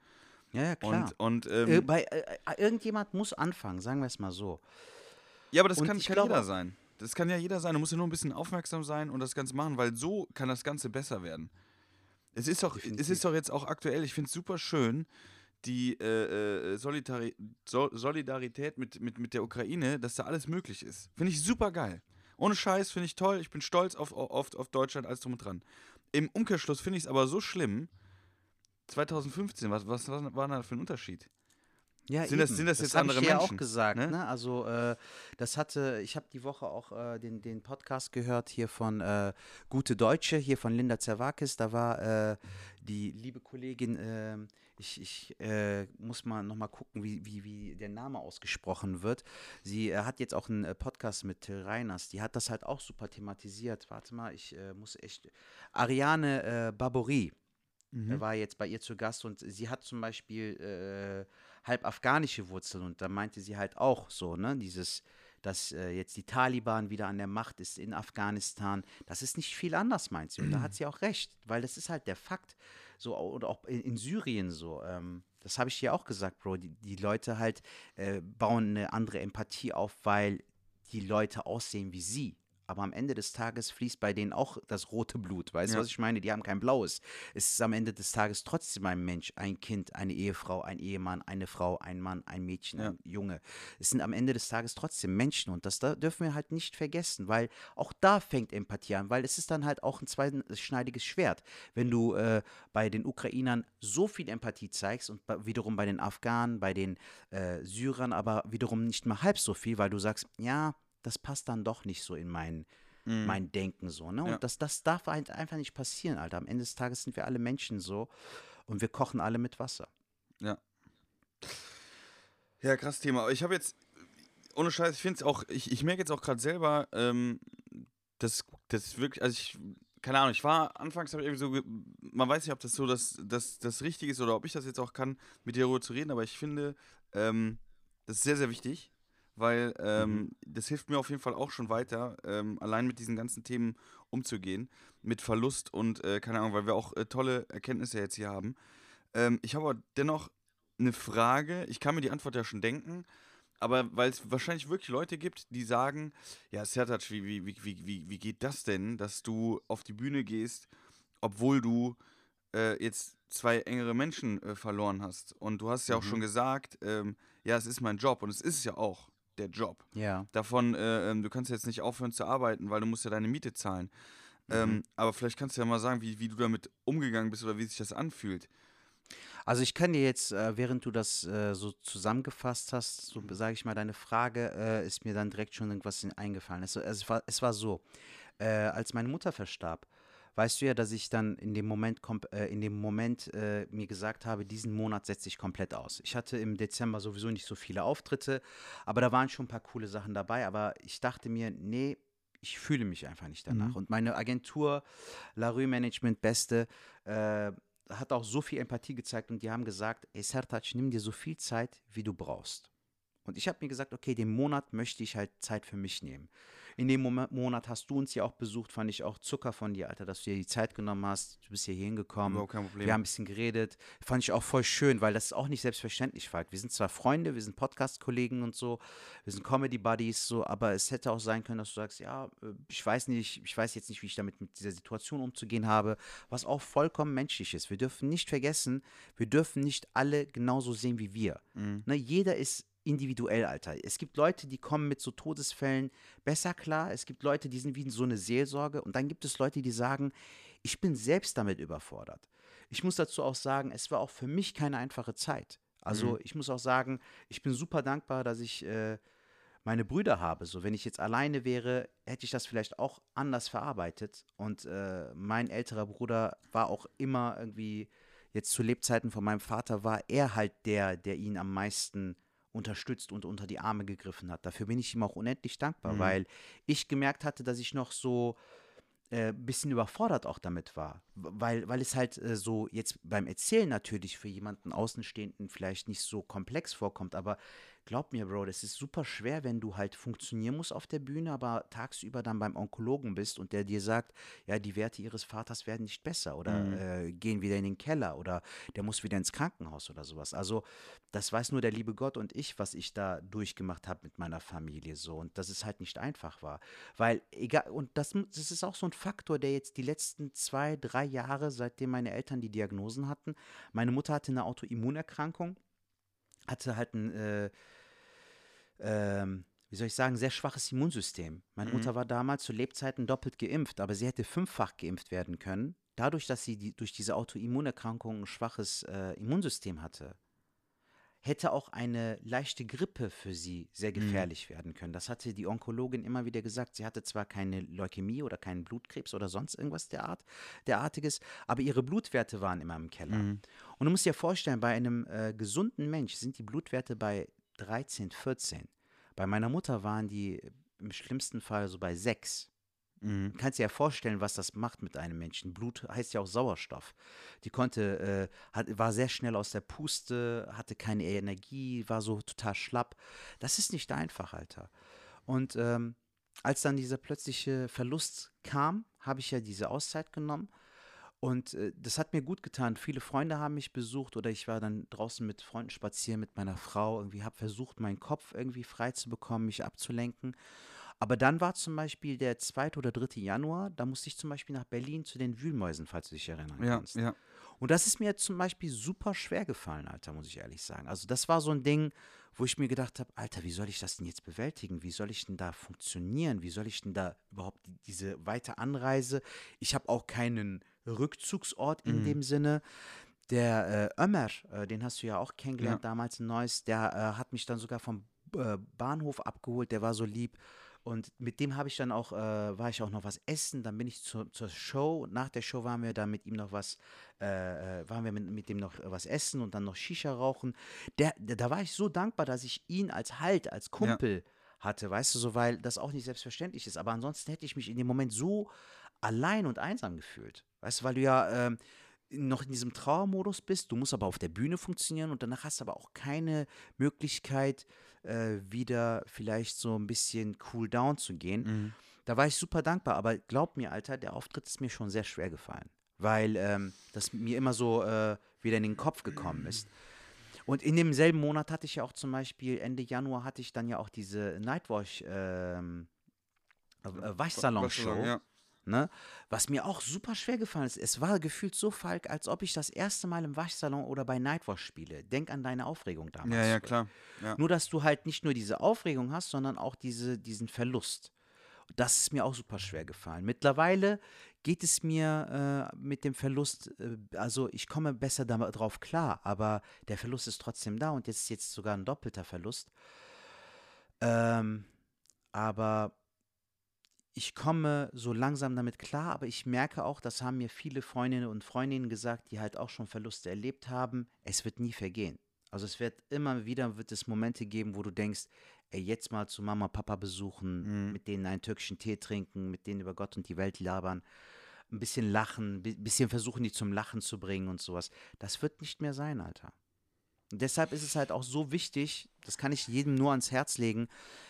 [SPEAKER 1] Ja, ja, klar.
[SPEAKER 2] Und, und ähm,
[SPEAKER 1] äh, bei, äh, äh, irgendjemand muss anfangen, sagen wir es mal so.
[SPEAKER 2] ja, aber das
[SPEAKER 1] und
[SPEAKER 2] kann, kann
[SPEAKER 1] glaube
[SPEAKER 2] jeder sein. Das kann ja jeder sein. Du musst ja nur ein bisschen aufmerksam sein und das Ganze machen, weil so kann das Ganze besser werden. Es ist doch, es ist doch jetzt auch aktuell, ich finde es super schön, die äh, äh, Solidari Sol Solidarität mit, mit, mit der Ukraine, dass da alles möglich ist. Finde ich super geil. Ohne Scheiß finde ich toll. Ich bin stolz auf, auf, auf Deutschland, alles drum und dran. Im Umkehrschluss finde ich es aber so schlimm. 2015, was, was, was war da für ein Unterschied?
[SPEAKER 1] Ja,
[SPEAKER 2] Sind das- sind das jetzt
[SPEAKER 1] hab
[SPEAKER 2] andere
[SPEAKER 1] ich dir ja
[SPEAKER 2] Menschen,
[SPEAKER 1] auch gesagt,
[SPEAKER 2] ne?
[SPEAKER 1] ne? Also äh, das hatte, ich habe die Woche auch äh, den, den Podcast gehört hier von äh, Gute Deutsche, hier von Linda Zerwakis. Da war äh, die liebe Kollegin, äh, ich, ich äh, muss mal nochmal gucken, wie, wie, wie der Name ausgesprochen wird. Sie äh, hat jetzt auch einen äh, Podcast mit Till Reiners, die hat das halt auch super thematisiert. Warte mal, ich äh, muss echt. Ariane äh, Barbouri.
[SPEAKER 2] Mhm.
[SPEAKER 1] Er war jetzt bei ihr zu Gast und sie hat zum Beispiel äh, halb afghanische Wurzeln und da meinte sie halt auch so, ne, dieses, dass äh, jetzt die Taliban wieder an der Macht ist in Afghanistan, das ist nicht viel anders, meint sie. Und da hat sie auch recht, weil das ist halt der Fakt. So, oder auch in, in Syrien so. Ähm, das habe ich dir auch gesagt, Bro. Die, die Leute halt äh, bauen eine andere Empathie auf, weil die Leute aussehen wie sie. Aber am Ende des Tages fließt bei denen auch das rote Blut. Weißt du,
[SPEAKER 2] Ja.
[SPEAKER 1] was ich meine? Die haben kein blaues. Es ist am Ende des Tages trotzdem ein Mensch, ein Kind, eine Ehefrau, ein Ehemann, eine Frau, ein Mann, ein Mädchen,
[SPEAKER 2] Ja.
[SPEAKER 1] ein Junge. Es sind am Ende des Tages trotzdem Menschen und das da dürfen wir halt nicht vergessen, weil auch da fängt Empathie an, weil es ist dann halt auch ein zweischneidiges Schwert. Wenn du äh, bei den Ukrainern so viel Empathie zeigst und wiederum bei den Afghanen, bei den äh, Syrern aber wiederum nicht mal halb so viel, weil du sagst, ja, das passt dann doch nicht so in mein,
[SPEAKER 2] Mhm.
[SPEAKER 1] mein Denken so, ne? Und
[SPEAKER 2] Ja.
[SPEAKER 1] das, das darf halt einfach nicht passieren, Alter. Am Ende des Tages sind wir alle Menschen so und wir kochen alle mit Wasser.
[SPEAKER 2] Ja. Ja, krass Thema. Aber ich habe jetzt, ohne Scheiß, ich finde es auch, ich, ich merke jetzt auch gerade selber, ähm, das, das wirklich, also ich, keine Ahnung, ich war anfangs habe ich irgendwie so, man weiß nicht, ob das so das, das, das Richtige ist oder ob ich das jetzt auch kann, mit dir darüber zu reden, aber ich finde, ähm, das ist sehr, sehr wichtig, weil ähm, mhm. das hilft mir auf jeden Fall auch schon weiter, ähm, allein mit diesen ganzen Themen umzugehen, mit Verlust und äh, keine Ahnung, weil wir auch äh, tolle Erkenntnisse jetzt hier haben. Ähm, ich habe aber dennoch eine Frage, ich kann mir die Antwort ja schon denken, aber weil es wahrscheinlich wirklich Leute gibt, die sagen, ja, Sertac, wie, wie, wie, wie, wie geht das denn, dass du auf die Bühne gehst, obwohl du äh, jetzt zwei engere Menschen äh, verloren hast. Und du hast ja auch mhm. schon gesagt, ähm, ja, es ist mein Job und es ist ja auch der Job.
[SPEAKER 1] Ja.
[SPEAKER 2] Davon, äh, ähm, du kannst jetzt nicht aufhören zu arbeiten, weil du musst ja deine Miete zahlen. Mhm. Ähm, aber vielleicht kannst du ja mal sagen, wie, wie du damit umgegangen bist oder wie sich das anfühlt.
[SPEAKER 1] Also ich kann dir jetzt, äh, während du das äh, so zusammengefasst hast, so sage ich mal, deine Frage, äh, ist mir dann direkt schon irgendwas eingefallen. Es, war, es war so, als meine Mutter verstarb, weißt du ja, dass ich dann in dem Moment, äh, in dem Moment äh, mir gesagt habe, diesen Monat setze ich komplett aus. Ich hatte im Dezember sowieso nicht so viele Auftritte, aber da waren schon ein paar coole Sachen dabei. Aber ich dachte mir, nee, ich fühle mich einfach nicht danach. Mhm. Und meine Agentur, La Rue Management Beste, äh, hat auch so viel Empathie gezeigt und die haben gesagt, ey Sertac, nimm dir so viel Zeit, wie du brauchst. Und ich habe mir gesagt, okay, den Monat möchte ich halt Zeit für mich nehmen. In dem Monat hast du uns ja auch besucht, fand ich auch Zucker von dir, Alter, dass du dir die Zeit genommen hast. Du bist hier hingekommen.
[SPEAKER 2] kein Problem.
[SPEAKER 1] Wir haben ein bisschen geredet. Fand ich auch voll schön, weil das ist auch nicht selbstverständlich, Falk. Wir sind zwar Freunde, wir sind Podcast-Kollegen und so, wir sind Comedy-Buddies, so, aber es hätte auch sein können, dass du sagst, ja, äh, ich weiß nicht, ich weiß jetzt nicht, wie ich damit mit dieser Situation umzugehen habe, was auch vollkommen menschlich ist. Wir dürfen nicht vergessen, wir dürfen nicht alle genauso sehen wie wir. Mhm. Ne, jeder ist individuell, Alter. Es gibt Leute, die kommen mit so Todesfällen besser klar. Es gibt Leute, die sind wie so eine Seelsorge. Und dann gibt es Leute, die sagen, ich bin selbst damit überfordert. Ich muss dazu auch sagen, es war auch für mich keine einfache Zeit. Also mhm. ich muss auch sagen, ich bin super dankbar, dass ich äh, meine Brüder habe. So, wenn ich jetzt alleine wäre, hätte ich das vielleicht auch anders verarbeitet. Und äh, mein älterer Bruder war auch immer irgendwie, jetzt zu Lebzeiten von meinem Vater, war er halt der, der ihn am meisten unterstützt und unter die Arme gegriffen hat. Dafür bin ich ihm auch unendlich dankbar, mhm. weil ich gemerkt hatte, dass ich noch so ein äh, bisschen überfordert auch damit war, weil, weil es halt äh, so jetzt beim Erzählen natürlich für jemanden Außenstehenden vielleicht nicht so komplex vorkommt, aber glaub mir, Bro, das ist super schwer, wenn du halt funktionieren musst auf der Bühne, aber tagsüber dann beim Onkologen bist und der dir sagt, ja, die Werte ihres Vaters werden nicht besser oder mhm. äh, gehen wieder in den Keller oder der muss wieder ins Krankenhaus oder sowas. Also, das weiß nur der liebe Gott und ich, was ich da durchgemacht habe mit meiner Familie so und dass es halt nicht einfach war. Weil, egal, und das, das ist auch so ein Faktor, der jetzt die letzten zwei, drei Jahre, seitdem meine Eltern die Diagnosen hatten, meine Mutter hatte eine Autoimmunerkrankung hatte halt ein äh, ähm, wie soll ich sagen, sehr schwaches Immunsystem. Meine mhm. Mutter war damals zu Lebzeiten doppelt geimpft, aber sie hätte fünffach geimpft werden können. Dadurch, dass sie die, durch diese Autoimmunerkrankung ein schwaches äh, Immunsystem hatte, hätte auch eine leichte Grippe für sie sehr mhm. gefährlich mhm. werden können. Das hatte die Onkologin immer wieder gesagt. Sie hatte zwar keine Leukämie oder keinen Blutkrebs oder sonst irgendwas der Art, derartiges, aber ihre Blutwerte waren immer im Keller. Mhm. Und du musst dir vorstellen, bei einem äh, gesunden Mensch sind die Blutwerte bei 13, 14. Bei meiner Mutter waren die im schlimmsten Fall so bei 6. Mhm. Du kannst dir ja vorstellen, was das macht mit einem Menschen. Blut heißt ja auch Sauerstoff. Die konnte, äh, hat, war sehr schnell aus der Puste, hatte keine Energie, war so total schlapp. Das ist nicht einfach, Alter. Und ähm, als dann dieser plötzliche Verlust kam, habe ich ja diese Auszeit genommen und äh, das hat mir gut getan. Viele Freunde haben mich besucht oder ich war dann draußen mit Freunden spazieren mit meiner Frau. Irgendwie habe versucht, meinen Kopf irgendwie frei zu bekommen, mich abzulenken. Aber dann war zum Beispiel der 2. oder 3. Januar, da musste ich zum Beispiel nach Berlin zu den Wühlmäusen, falls du dich erinnern
[SPEAKER 2] ja,
[SPEAKER 1] kannst.
[SPEAKER 2] Ja.
[SPEAKER 1] Und das ist mir zum Beispiel super schwer gefallen, Alter, muss ich ehrlich sagen. Also das war so ein Ding, wo ich mir gedacht habe, Alter, wie soll ich das denn jetzt bewältigen? Wie soll ich denn da funktionieren? Wie soll ich denn da überhaupt diese weite Anreise? Ich habe auch keinen Rückzugsort in mhm. dem Sinne. Der äh, Ömer, äh, den hast du ja auch kennengelernt ja. damals in Neuss, der äh, hat mich dann sogar vom äh, Bahnhof abgeholt, der war so lieb. Und mit dem habe ich dann auch, äh, war ich auch noch was essen. Dann bin ich zu, zur Show. Und nach der Show waren wir dann mit ihm noch was, äh, waren wir mit, mit, dem noch was essen und dann noch Shisha rauchen. Der, der, da war ich so dankbar, dass ich ihn als Halt, als Kumpel ja. hatte, weißt du, so, weil das auch nicht selbstverständlich ist. Aber ansonsten hätte ich mich in dem Moment so allein und einsam gefühlt. Weißt du, weil du ja, ähm, noch in diesem Trauermodus bist, du musst aber auf der Bühne funktionieren und danach hast du aber auch keine Möglichkeit, äh, wieder vielleicht so ein bisschen cool down zu gehen.
[SPEAKER 2] Mhm.
[SPEAKER 1] Da war ich super dankbar, aber glaub mir, Alter, der Auftritt ist mir schon sehr schwer gefallen, weil ähm, das mir immer so äh, wieder in den Kopf gekommen ist. Und in demselben Monat hatte ich ja auch zum Beispiel, Ende Januar hatte ich dann ja auch diese Nightwash ähm, äh, Waschsalon-Show.
[SPEAKER 2] Ja.
[SPEAKER 1] Ne? Was mir auch super schwer gefallen ist. Es war gefühlt so falk, als ob ich das erste Mal im Waschsalon oder bei Nightwash spiele. Denk an deine Aufregung damals.
[SPEAKER 2] ja, ja, klar. Ja.
[SPEAKER 1] Nur, dass du halt nicht nur diese Aufregung hast, sondern auch diese, diesen Verlust. Das ist mir auch super schwer gefallen. Mittlerweile geht es mir äh, mit dem Verlust, äh, also ich komme besser darauf klar, aber der Verlust ist trotzdem da und jetzt ist jetzt sogar ein doppelter Verlust. Ähm, aber ich komme so langsam damit klar, aber ich merke auch, das haben mir viele Freundinnen und Freundinnen gesagt, die halt auch schon Verluste erlebt haben, es wird nie vergehen. Also es wird immer wieder wird es Momente geben, wo du denkst, ey, jetzt mal zu Mama, Papa besuchen,
[SPEAKER 2] Mhm.
[SPEAKER 1] mit denen einen türkischen Tee trinken, mit denen über Gott und die Welt labern, ein bisschen lachen, ein bisschen versuchen, die zum Lachen zu bringen und sowas. Das wird nicht mehr sein, Alter. Und deshalb ist es halt auch so wichtig, das kann ich jedem nur ans Herz legen,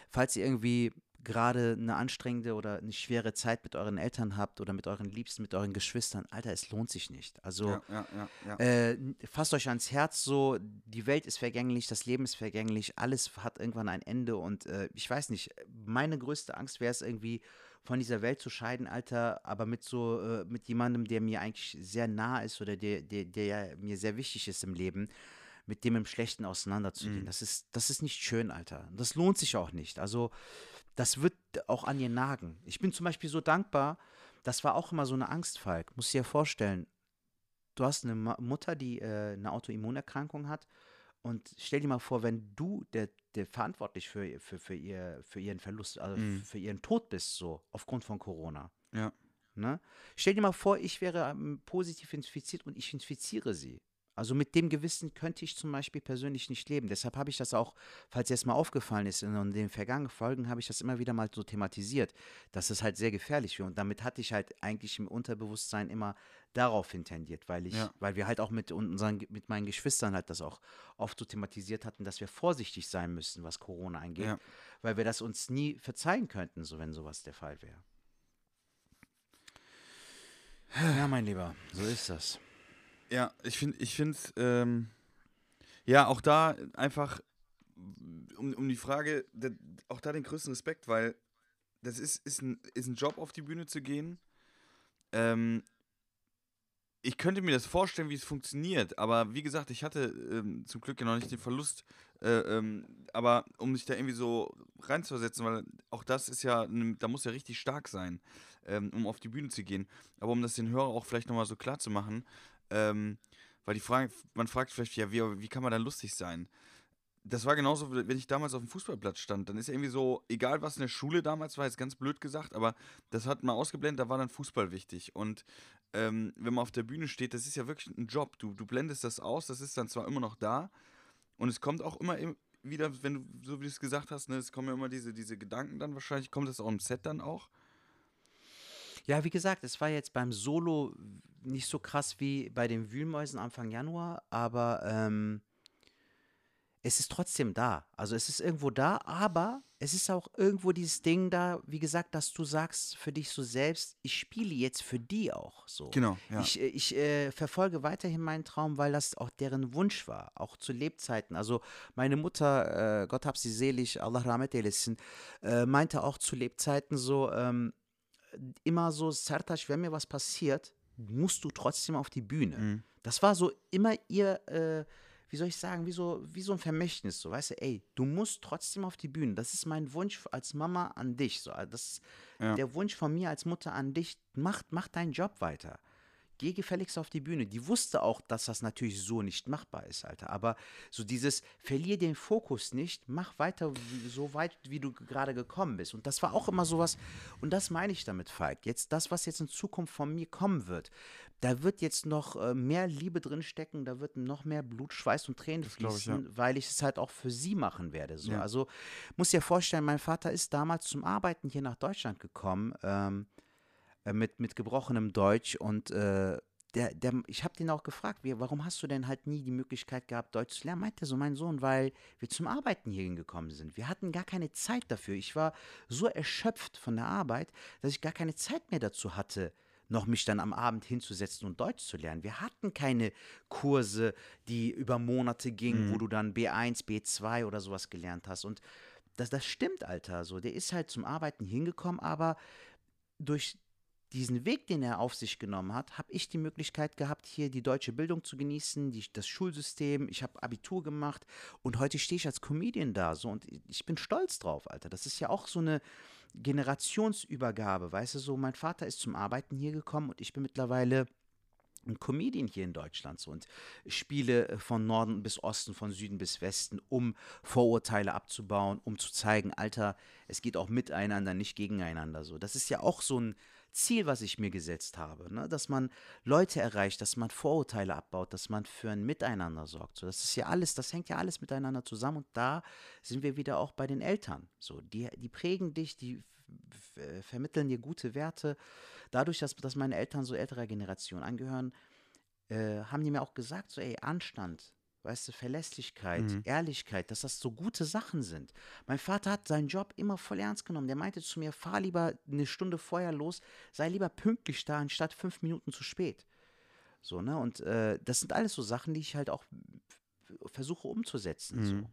[SPEAKER 1] falls ihr irgendwie gerade eine anstrengende oder eine schwere Zeit mit euren Eltern habt oder mit euren Liebsten, mit euren Geschwistern, Alter, es lohnt sich nicht. Also
[SPEAKER 2] Ja, ja, ja,
[SPEAKER 1] äh, fasst euch ans Herz so, die Welt ist vergänglich, das Leben ist vergänglich, alles hat irgendwann ein Ende und äh, ich weiß nicht, meine größte Angst wäre es irgendwie von dieser Welt zu scheiden, Alter, aber mit so, äh, mit jemandem, der mir eigentlich sehr nah ist oder der, der, der ja mir sehr wichtig ist im Leben, mit dem im Schlechten auseinanderzugehen.
[SPEAKER 2] Mhm.
[SPEAKER 1] Das ist, das ist nicht schön, Alter. Das lohnt sich auch nicht. Also, das wird auch an ihr nagen. Ich bin zum Beispiel so dankbar, das war auch immer so eine Angst, Falk. Muss dir vorstellen, du hast eine Mutter, die äh, eine Autoimmunerkrankung hat. Und stell dir mal vor, wenn du der, der verantwortlich für, für, für, ihr, für ihren Verlust, also
[SPEAKER 2] Mhm.
[SPEAKER 1] für ihren Tod bist, so aufgrund von Corona.
[SPEAKER 2] Ja.
[SPEAKER 1] Ne? Stell dir mal vor, ich wäre ähm, positiv infiziert und ich infiziere sie. Also mit dem Gewissen könnte ich zum Beispiel persönlich nicht leben. Deshalb habe ich das auch, falls das mal aufgefallen ist, in den vergangenen Folgen habe ich das immer wieder mal so thematisiert, dass es halt sehr gefährlich wäre. Und damit hatte ich halt eigentlich im Unterbewusstsein immer daraufhin tendiert, weil ich,
[SPEAKER 2] Ja.
[SPEAKER 1] weil wir halt auch mit unseren, mit meinen Geschwistern halt das auch oft so thematisiert hatten, dass wir vorsichtig sein müssen, was Corona angeht,
[SPEAKER 2] Ja.
[SPEAKER 1] weil wir das uns nie verzeihen könnten, so wenn sowas der Fall wäre. Ja, mein Lieber, so ist das.
[SPEAKER 2] Ja, ich finde, ich finde, ähm, ja, auch da einfach um, um die Frage, auch da den größten Respekt, weil das ist, ist, ein, ist ein Job, auf die Bühne zu gehen. Ähm, ich könnte mir das vorstellen, wie es funktioniert, aber wie gesagt, ich hatte ähm, zum Glück ja noch nicht den Verlust, äh, ähm, aber um sich da irgendwie so reinzuversetzen, weil auch das ist ja, da muss ja richtig stark sein, ähm, um auf die Bühne zu gehen. Aber um das den Hörer auch vielleicht nochmal so klar zu machen, ähm, weil die Frage, man fragt vielleicht, ja, wie, wie kann man da lustig sein? Das war genauso, wenn ich damals auf dem Fußballplatz stand, dann ist irgendwie so, egal was in der Schule damals war, jetzt ganz blöd gesagt, aber das hat man ausgeblendet, da war dann Fußball wichtig. Und ähm, wenn man auf der Bühne steht, das ist ja wirklich ein Job. Du, du blendest das aus, das ist dann zwar immer noch da und es kommt auch immer im- wieder, wenn du, so wie du es gesagt hast, ne, es kommen ja immer diese, diese Gedanken dann wahrscheinlich, kommt das auch im Set dann auch?
[SPEAKER 1] Ja, wie gesagt, es war jetzt beim Solo nicht so krass wie bei den Wühlmäusen Anfang Januar, aber ähm, es ist trotzdem da. Also es ist irgendwo da, aber es ist auch irgendwo dieses Ding da, wie gesagt, dass du sagst für dich so selbst, ich spiele jetzt für die auch so.
[SPEAKER 2] Genau, ja.
[SPEAKER 1] Ich, äh, ich äh, verfolge weiterhin meinen Traum, weil das auch deren Wunsch war, auch zu Lebzeiten. Also meine Mutter, äh, Gott hab sie selig, Allah rahmet eylesin, äh, meinte auch zu Lebzeiten so, ähm, immer so, Sertac, wenn mir was passiert, musst du trotzdem auf die Bühne.
[SPEAKER 2] Mhm.
[SPEAKER 1] Das war so immer ihr, äh, wie soll ich sagen, wie so, wie so ein Vermächtnis. So, weißt du, ey, du musst trotzdem auf die Bühne. Das ist mein Wunsch als Mama an dich. So, also das ist
[SPEAKER 2] Ja.
[SPEAKER 1] der Wunsch von mir als Mutter an dich. Mach, mach deinen Job weiter. Geh gefälligst auf die Bühne. Die wusste auch, dass das natürlich so nicht machbar ist, Alter. Aber so dieses, verlier den Fokus nicht, mach weiter so weit, wie du gerade gekommen bist. Und das war auch immer sowas, und das meine ich damit, Falk. Jetzt das, was jetzt in Zukunft von mir kommen wird, da wird jetzt noch äh, mehr Liebe drin stecken, da wird noch mehr Blut, Schweiß und Tränen
[SPEAKER 2] glaub ich,
[SPEAKER 1] fließen, weil ich es halt auch für sie machen werde. So.
[SPEAKER 2] Ja.
[SPEAKER 1] Also muss dir vorstellen, mein Vater ist damals zum Arbeiten hier nach Deutschland gekommen. Ähm, äh, mit, mit gebrochenem Deutsch und äh, der, der, ich habe den auch gefragt, wie, warum hast du denn halt nie die Möglichkeit gehabt, Deutsch zu lernen? Meinte er so, mein Sohn, weil wir zum Arbeiten hier hingekommen sind. Wir hatten gar keine Zeit dafür. Ich war so erschöpft von der Arbeit, dass ich gar keine Zeit mehr dazu hatte, noch mich dann am Abend hinzusetzen und Deutsch zu lernen. Wir hatten keine Kurse, die über Monate gingen, mhm. wo du dann B1, B2 oder sowas gelernt hast. Und das, das stimmt, Alter. So, der ist halt zum Arbeiten hingekommen, aber durch diesen Weg, den er auf sich genommen hat, habe ich die Möglichkeit gehabt, hier die deutsche Bildung zu genießen, die, das Schulsystem. Ich habe Abitur gemacht und heute stehe ich als Comedian da. So und ich bin stolz drauf, Alter. Das ist ja auch so eine Generationsübergabe, weißt du, so mein Vater ist zum Arbeiten hier gekommen und ich bin mittlerweile ein Comedian hier in Deutschland so und spiele von Norden bis Osten, von Süden bis Westen, um Vorurteile abzubauen, um zu zeigen, Alter, es geht auch miteinander, nicht gegeneinander so. Das ist ja auch so ein Ziel, was ich mir gesetzt habe, ne? dass man Leute erreicht, dass man Vorurteile abbaut, dass man für ein Miteinander sorgt. So, das ist ja alles, das hängt ja alles miteinander zusammen und da sind wir wieder auch bei den Eltern. So, die, die prägen dich, die vermitteln dir gute Werte. Dadurch, dass, dass meine Eltern so älterer Generation angehören, äh, haben die mir auch gesagt, so ey, Anstand, weißt du, Verlässlichkeit, mhm. Ehrlichkeit, dass das so gute Sachen sind. Mein Vater hat seinen Job immer voll ernst genommen. Der meinte zu mir, fahr lieber eine Stunde vorher los, sei lieber pünktlich da, anstatt fünf Minuten zu spät. So, ne? Und äh, das sind alles so Sachen, die ich halt auch versuche umzusetzen. Mhm. So.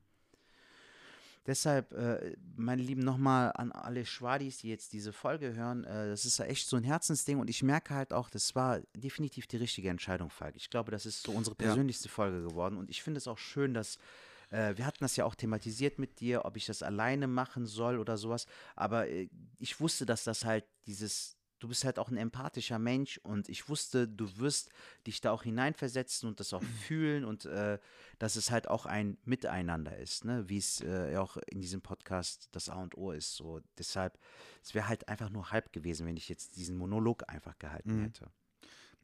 [SPEAKER 1] Deshalb, äh, meine Lieben, nochmal an alle Schwadis, die jetzt diese Folge hören, äh, das ist ja echt so ein Herzensding und ich merke halt auch, das war definitiv die richtige Entscheidung, Falk. Ich glaube, das ist so unsere persönlichste ja. Folge geworden und ich finde es auch schön, dass äh, wir hatten das ja auch thematisiert mit dir, ob ich das alleine machen soll oder sowas, aber äh, ich wusste, dass das halt dieses du bist halt auch ein empathischer Mensch und ich wusste, du wirst dich da auch hineinversetzen und das auch fühlen und äh, dass es halt auch ein Miteinander ist, ne? wie es äh, auch in diesem Podcast das A und O ist. So deshalb, es wäre halt einfach nur halb gewesen, wenn ich jetzt diesen Monolog einfach gehalten mhm. hätte.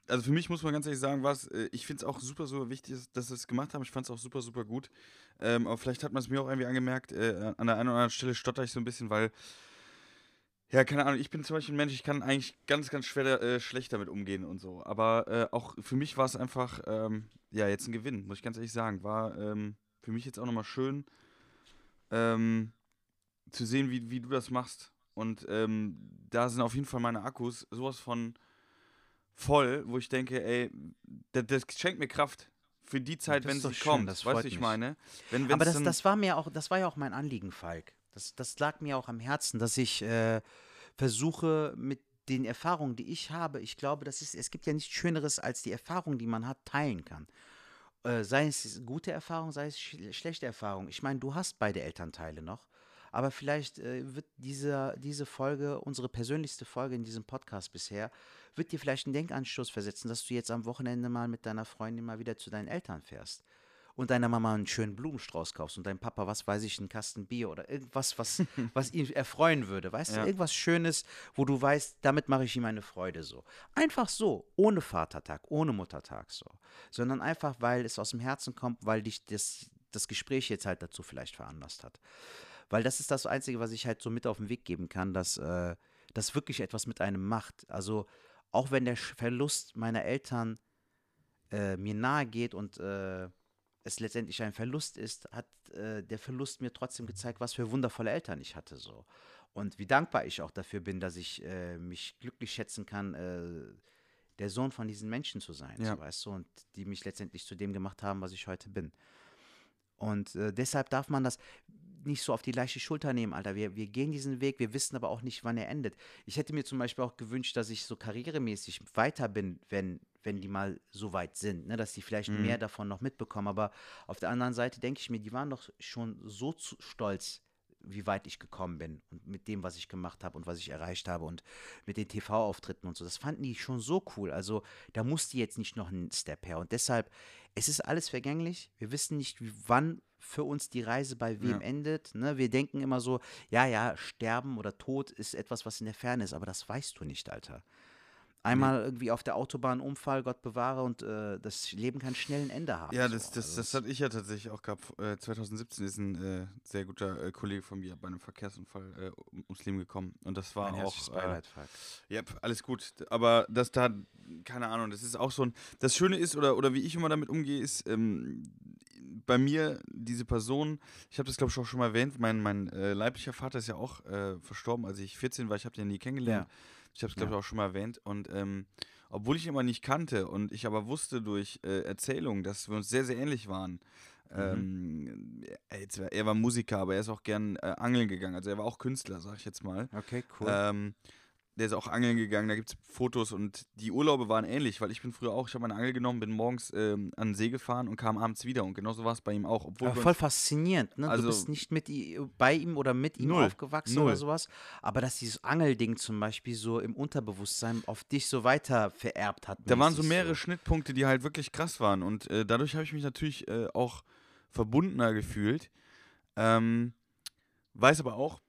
[SPEAKER 2] Also für mich muss man ganz ehrlich sagen, was äh, ich finde es auch super, super wichtig, dass wir es gemacht haben. Ich fand es auch super, super gut. Ähm, aber vielleicht hat man es mir auch irgendwie angemerkt, äh, an der einen oder anderen Stelle stotter ich so ein bisschen, weil ja, keine Ahnung. Ich bin zum Beispiel ein Mensch, ich kann eigentlich ganz, ganz schwer äh, schlecht damit umgehen und so. Aber äh, auch für mich war es einfach, ähm, ja, jetzt ein Gewinn, muss ich ganz ehrlich sagen. War ähm, für mich jetzt auch nochmal schön ähm, zu sehen, wie, wie du das machst. Und ähm, da sind auf jeden Fall meine Akkus sowas von voll, wo ich denke, ey, das, das schenkt mir Kraft für die Zeit, wenn sie kommt. Das weißt du, ich meine?
[SPEAKER 1] Wenn, Aber das, das war mir auch, das war ja auch mein Anliegen, Falk. Das, das lag mir auch am Herzen, dass ich äh, versuche mit den Erfahrungen, die ich habe, ich glaube, das ist, es gibt ja nichts Schöneres, als die Erfahrung, die man hat, teilen kann. Äh, sei es gute Erfahrung, sei es sch schlechte Erfahrung. Ich meine, du hast beide Elternteile noch, aber vielleicht äh, wird diese, diese Folge, unsere persönlichste Folge in diesem Podcast bisher, wird dir vielleicht einen Denkanstoß versetzen, dass du jetzt am Wochenende mal mit deiner Freundin mal wieder zu deinen Eltern fährst und deiner Mama einen schönen Blumenstrauß kaufst und deinem Papa, was weiß ich, einen Kasten Bier oder irgendwas, was, was ihn erfreuen würde. Weißt ja. du, irgendwas Schönes, wo du weißt, damit mache ich ihm eine Freude so. Einfach so, ohne Vatertag, ohne Muttertag so. Sondern einfach, weil es aus dem Herzen kommt, weil dich das, das Gespräch jetzt halt dazu vielleicht veranlasst hat. Weil das ist das Einzige, was ich halt so mit auf den Weg geben kann, dass äh, das wirklich etwas mit einem macht. Also auch wenn der Verlust meiner Eltern äh, mir nahe geht und äh, es letztendlich ein Verlust ist, hat äh, der Verlust mir trotzdem gezeigt, was für wundervolle Eltern ich hatte so. Und wie dankbar ich auch dafür bin, dass ich äh, mich glücklich schätzen kann, äh, der Sohn von diesen Menschen zu sein, ja. so, weißt du, und die mich letztendlich zu dem gemacht haben, was ich heute bin. Und äh, deshalb darf man das nicht so auf die leichte Schulter nehmen, Alter. Wir, wir gehen diesen Weg, wir wissen aber auch nicht, wann er endet. Ich hätte mir zum Beispiel auch gewünscht, dass ich so karrieremäßig weiter bin, wenn wenn die mal so weit sind, ne, dass die vielleicht mhm. mehr davon noch mitbekommen. Aber auf der anderen Seite denke ich mir, die waren doch schon so stolz, wie weit ich gekommen bin und mit dem, was ich gemacht habe und was ich erreicht habe und mit den TV-Auftritten und so. Das fanden die schon so cool. Also da musste jetzt nicht noch ein Step her. Und deshalb, es ist alles vergänglich. Wir wissen nicht, wann für uns die Reise bei wem ja. endet. Ne? Wir denken immer so, ja, ja, Sterben oder Tod ist etwas, was in der Ferne ist, aber das weißt du nicht, Alter. Einmal irgendwie auf der Autobahn Unfall, Gott bewahre, und äh, das Leben kann schnell ein Ende haben.
[SPEAKER 2] Ja,
[SPEAKER 1] so.
[SPEAKER 2] das, das,
[SPEAKER 1] Also
[SPEAKER 2] das hatte ich ja tatsächlich auch gehabt. Äh, 2017 ist ein äh, sehr guter äh, Kollege von mir bei einem Verkehrsunfall äh, um- ums Leben gekommen. Und das war
[SPEAKER 1] mein
[SPEAKER 2] auch. Äh,
[SPEAKER 1] Beileid, Falk.
[SPEAKER 2] ja, alles gut. Aber das da, keine Ahnung, das ist auch so ein. Das Schöne ist, oder, oder wie ich immer damit umgehe, ist, ähm, bei mir diese Person, ich habe das glaube ich auch schon mal erwähnt, mein, mein äh, leiblicher Vater ist ja auch äh, verstorben, als ich 14 war, ich habe den nie kennengelernt. Ich habe es glaube
[SPEAKER 1] Ja.
[SPEAKER 2] ich auch schon mal erwähnt. Und ähm, obwohl ich ihn immer nicht kannte und ich aber wusste durch äh, Erzählungen, dass wir uns sehr, sehr ähnlich waren. Ähm, er, er war Musiker, aber er ist auch gern äh, angeln gegangen. Also er war auch Künstler, sag ich jetzt mal.
[SPEAKER 1] Okay, cool.
[SPEAKER 2] Ähm, der ist auch angeln gegangen, da gibt es Fotos und die Urlaube waren ähnlich, weil ich bin früher auch, ich habe meine Angel genommen, bin morgens ähm, an den See gefahren und kam abends wieder und genauso war es bei ihm auch. Obwohl wir
[SPEAKER 1] voll faszinierend, ne?
[SPEAKER 2] Also-
[SPEAKER 1] du bist nicht mit bei ihm oder mit ihm
[SPEAKER 2] Null.
[SPEAKER 1] aufgewachsen
[SPEAKER 2] Null.
[SPEAKER 1] oder sowas. Aber dass dieses Angelding zum Beispiel so im Unterbewusstsein auf dich so weiter vererbt hat.
[SPEAKER 2] da waren so mehrere Schnittpunkte, die halt wirklich krass waren und äh, dadurch habe ich mich natürlich äh, auch verbundener gefühlt. Ähm, weiß aber auch,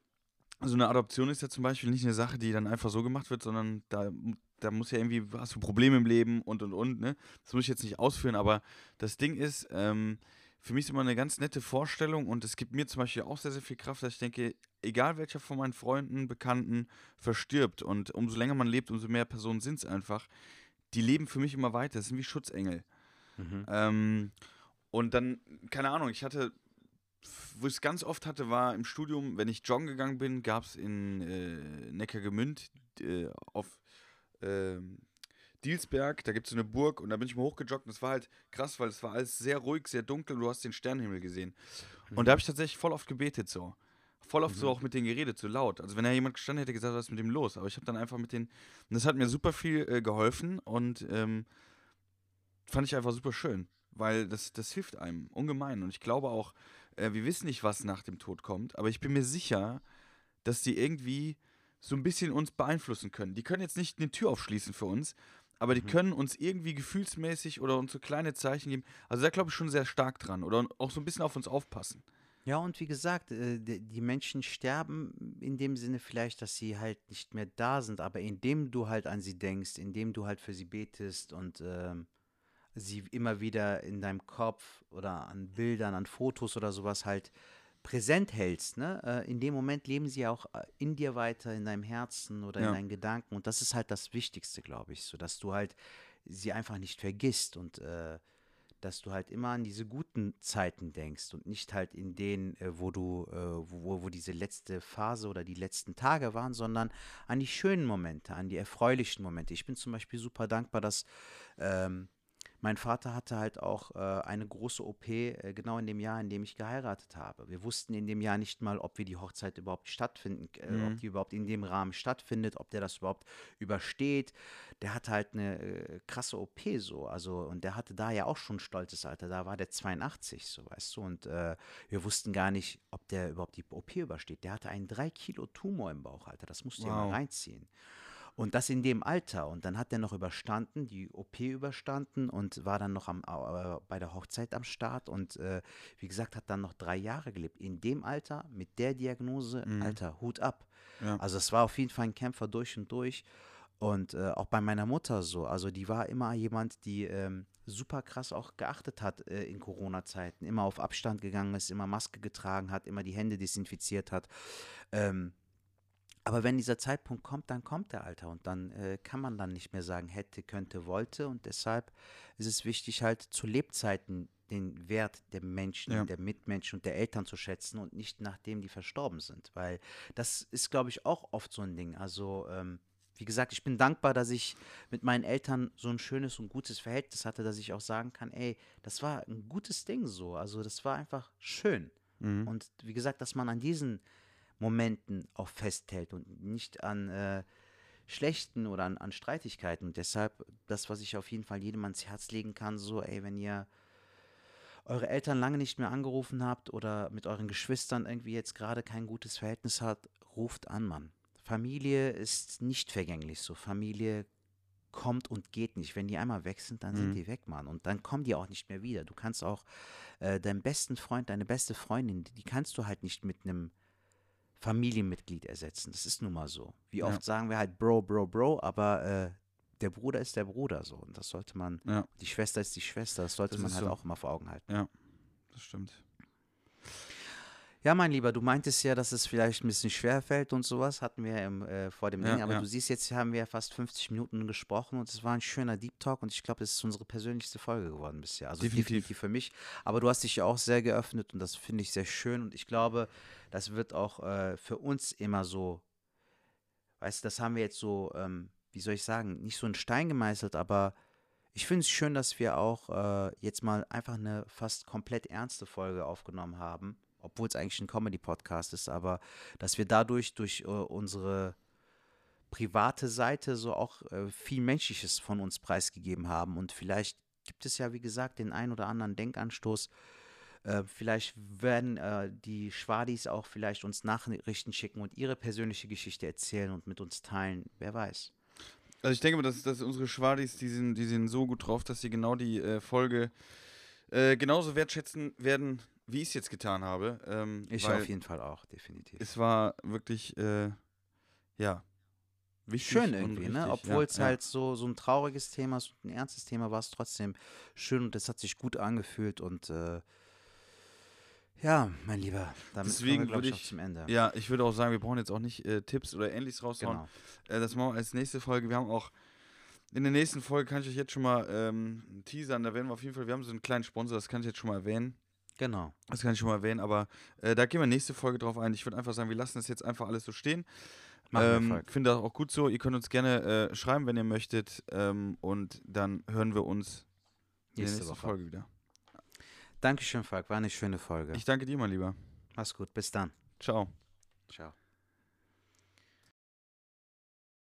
[SPEAKER 2] so eine Adoption ist ja zum Beispiel nicht eine Sache, die dann einfach so gemacht wird, sondern da, da muss ja irgendwie, hast du Probleme im Leben und und und, ne? Das muss ich jetzt nicht ausführen, aber das Ding ist, ähm, für mich ist immer eine ganz nette Vorstellung und es gibt mir zum Beispiel auch sehr, sehr viel Kraft, dass ich denke, egal welcher von meinen Freunden, Bekannten verstirbt und umso länger man lebt, umso mehr Personen sind es einfach, die leben für mich immer weiter, das sind wie Schutzengel.
[SPEAKER 1] Mhm.
[SPEAKER 2] Ähm, und dann, keine Ahnung, ich hatte, wo ich es ganz oft hatte, war im Studium, wenn ich joggen gegangen bin, gab es in äh, Neckargemünd äh, auf ähm, Dielsberg, da gibt es so eine Burg und da bin ich mal hochgejoggt und es war halt krass, weil es war alles sehr ruhig, sehr dunkel und du hast den Sternenhimmel gesehen. Und da habe ich tatsächlich voll oft gebetet so. Voll oft so auch mit denen geredet, so laut. Also wenn da jemand gestanden hätte, gesagt, was ist mit dem los? Aber ich habe dann einfach mit denen, und das hat mir super viel äh, geholfen und ähm, fand ich einfach super schön, weil das, das hilft einem ungemein. Und ich glaube auch, äh, wir wissen nicht, was nach dem Tod kommt, aber ich bin mir sicher, dass die irgendwie so ein bisschen uns beeinflussen können. Die können jetzt nicht eine Tür aufschließen für uns, aber die können uns irgendwie gefühlsmäßig oder uns so kleine Zeichen geben. Also da glaube ich schon sehr stark dran oder auch so ein bisschen auf uns aufpassen.
[SPEAKER 1] Ja, und wie gesagt, äh, die die Menschen sterben in dem Sinne vielleicht, dass sie halt nicht mehr da sind, aber indem du halt an sie denkst, indem du halt für sie betest und ähm, sie immer wieder in deinem Kopf oder an Bildern, an Fotos oder sowas halt präsent hältst, ne? Äh, in dem Moment leben sie auch äh, in dir weiter, in deinem Herzen oder
[SPEAKER 2] Ja.
[SPEAKER 1] in deinen Gedanken und das ist halt das Wichtigste, glaube ich, so dass du halt sie einfach nicht vergisst und äh, dass du halt immer an diese guten Zeiten denkst und nicht halt in denen, äh, wo du, äh, wo, wo diese letzte Phase oder die letzten Tage waren, sondern an die schönen Momente, an die erfreulichen Momente. Ich bin zum Beispiel super dankbar, dass ähm, mein Vater hatte halt auch äh, eine große OP äh, genau in dem Jahr, in dem ich geheiratet habe. Wir wussten in dem Jahr nicht mal, ob wir die Hochzeit überhaupt stattfinden, äh, ob die überhaupt in dem Rahmen stattfindet, ob der das überhaupt übersteht. Der hatte halt eine äh, krasse OP so, also und der hatte da ja auch schon ein stolzes Alter. Da war der 82, so weißt du, und äh, wir wussten gar nicht, ob der überhaupt die OP übersteht. Der hatte einen 3 Kilo Tumor im Bauch, Alter. Das musst du dir mal
[SPEAKER 2] Wow.
[SPEAKER 1] reinziehen. Und das in dem Alter. Und dann hat er noch überstanden, die OP überstanden und war dann noch am, äh, bei der Hochzeit am Start. Und äh, wie gesagt, hat dann noch drei Jahre gelebt. In dem Alter, mit der Diagnose, Alter, Hut ab.
[SPEAKER 2] Ja.
[SPEAKER 1] Also es war auf jeden Fall ein Kämpfer durch und durch. Und äh, auch bei meiner Mutter so. Also die war immer jemand, die ähm, super krass auch geachtet hat äh, in Corona-Zeiten. Immer auf Abstand gegangen ist, immer Maske getragen hat, immer die Hände desinfiziert hat. Ähm, aber wenn dieser Zeitpunkt kommt, dann kommt der Alter und dann äh, kann man dann nicht mehr sagen, hätte, könnte, wollte und deshalb ist es wichtig halt zu Lebzeiten den Wert der Menschen,
[SPEAKER 2] Ja.
[SPEAKER 1] der Mitmenschen und der Eltern zu schätzen und nicht nachdem die verstorben sind, weil das ist, glaube ich, auch oft so ein Ding. Also ähm, wie gesagt, ich bin dankbar, dass ich mit meinen Eltern so ein schönes und gutes Verhältnis hatte, dass ich auch sagen kann, ey, das war ein gutes Ding so. Also das war einfach schön.
[SPEAKER 2] Mhm.
[SPEAKER 1] Und wie gesagt, dass man an diesen Momenten auch festhält und nicht an äh, schlechten oder an, an Streitigkeiten. Und deshalb das, was ich auf jeden Fall jedem ans Herz legen kann, so, ey, wenn ihr eure Eltern lange nicht mehr angerufen habt oder mit euren Geschwistern irgendwie jetzt gerade kein gutes Verhältnis habt, ruft an, Mann. Familie ist nicht vergänglich so. Familie kommt und geht nicht. Wenn die einmal weg sind, dann sind
[SPEAKER 2] Mhm.
[SPEAKER 1] die weg, Mann. Und dann kommen die auch nicht mehr wieder. Du kannst auch äh, deinen besten Freund, deine beste Freundin, die, die kannst du halt nicht mit einem Familienmitglied ersetzen. Das ist nun mal so. Wie
[SPEAKER 2] Ja.
[SPEAKER 1] oft sagen wir halt Bro, Bro, Bro, aber äh, der Bruder ist der Bruder so. Und das sollte man,
[SPEAKER 2] Ja.
[SPEAKER 1] die Schwester ist die Schwester, das sollte
[SPEAKER 2] Das
[SPEAKER 1] man halt
[SPEAKER 2] so.
[SPEAKER 1] auch immer vor Augen halten.
[SPEAKER 2] Ja, das stimmt.
[SPEAKER 1] Ja, mein Lieber, du meintest ja, dass es vielleicht ein bisschen schwer fällt und sowas, hatten wir ja im, äh, vor dem
[SPEAKER 2] Ja,
[SPEAKER 1] Ding. Aber
[SPEAKER 2] ja.
[SPEAKER 1] du siehst, jetzt haben wir fast 50 Minuten gesprochen und es war ein schöner Deep Talk und ich glaube, das ist unsere persönlichste Folge geworden bisher. Also
[SPEAKER 2] Definitiv.
[SPEAKER 1] definitiv. für mich. Aber du hast dich ja auch sehr geöffnet und das finde ich sehr schön und ich glaube, das wird auch äh, für uns immer so, weißt du, das haben wir jetzt so, ähm, wie soll ich sagen, nicht so in Stein gemeißelt, aber ich finde es schön, dass wir auch äh, jetzt mal einfach eine fast komplett ernste Folge aufgenommen haben, obwohl es eigentlich ein Comedy-Podcast ist, aber dass wir dadurch durch äh, unsere private Seite so auch äh, viel Menschliches von uns preisgegeben haben und vielleicht gibt es ja, wie gesagt, den ein oder anderen Denkanstoß. Äh, vielleicht werden äh, die Schwadis auch vielleicht uns Nachrichten schicken und ihre persönliche Geschichte erzählen und mit uns teilen. Wer weiß.
[SPEAKER 2] Also ich denke mal, dass, dass unsere Schwadis, die sind, die sind so gut drauf, dass sie genau die äh, Folge äh, genauso wertschätzen werden, wie ich es jetzt getan habe. Ähm,
[SPEAKER 1] Ich auf jeden Fall auch, definitiv.
[SPEAKER 2] Es war wirklich, äh, ja,
[SPEAKER 1] schön irgendwie, ne? Obwohl es
[SPEAKER 2] ja.
[SPEAKER 1] halt so, so ein trauriges Thema ist ein ernstes Thema war es trotzdem schön und es hat sich gut angefühlt und äh, ja, mein Lieber, damit
[SPEAKER 2] Deswegen
[SPEAKER 1] wir,
[SPEAKER 2] würde
[SPEAKER 1] ich,
[SPEAKER 2] ich-
[SPEAKER 1] zum Ende.
[SPEAKER 2] Ja, ich würde auch sagen, wir brauchen jetzt auch nicht äh, Tipps oder ähnliches raushauen.
[SPEAKER 1] genau.
[SPEAKER 2] Äh, das machen wir als nächste Folge. Wir haben auch in der nächsten Folge, kann ich euch jetzt schon mal ähm, teasern, da werden wir auf jeden Fall, wir haben so einen kleinen Sponsor, das kann ich jetzt schon mal erwähnen.
[SPEAKER 1] Genau.
[SPEAKER 2] Das kann ich schon mal erwähnen, aber äh, da gehen wir nächste Folge drauf ein. Ich würde einfach sagen, wir lassen das jetzt einfach alles so stehen. Ähm,
[SPEAKER 1] Falk.
[SPEAKER 2] Finde das auch gut so. Ihr könnt uns gerne äh, schreiben, wenn ihr möchtet. Ähm, und dann hören wir uns in der
[SPEAKER 1] Nächste
[SPEAKER 2] nächsten
[SPEAKER 1] Woche.
[SPEAKER 2] Folge wieder.
[SPEAKER 1] Dankeschön, Falk. War eine schöne Folge.
[SPEAKER 2] Ich danke dir, mein Lieber.
[SPEAKER 1] Mach's gut. Bis dann.
[SPEAKER 2] Ciao.
[SPEAKER 1] Ciao.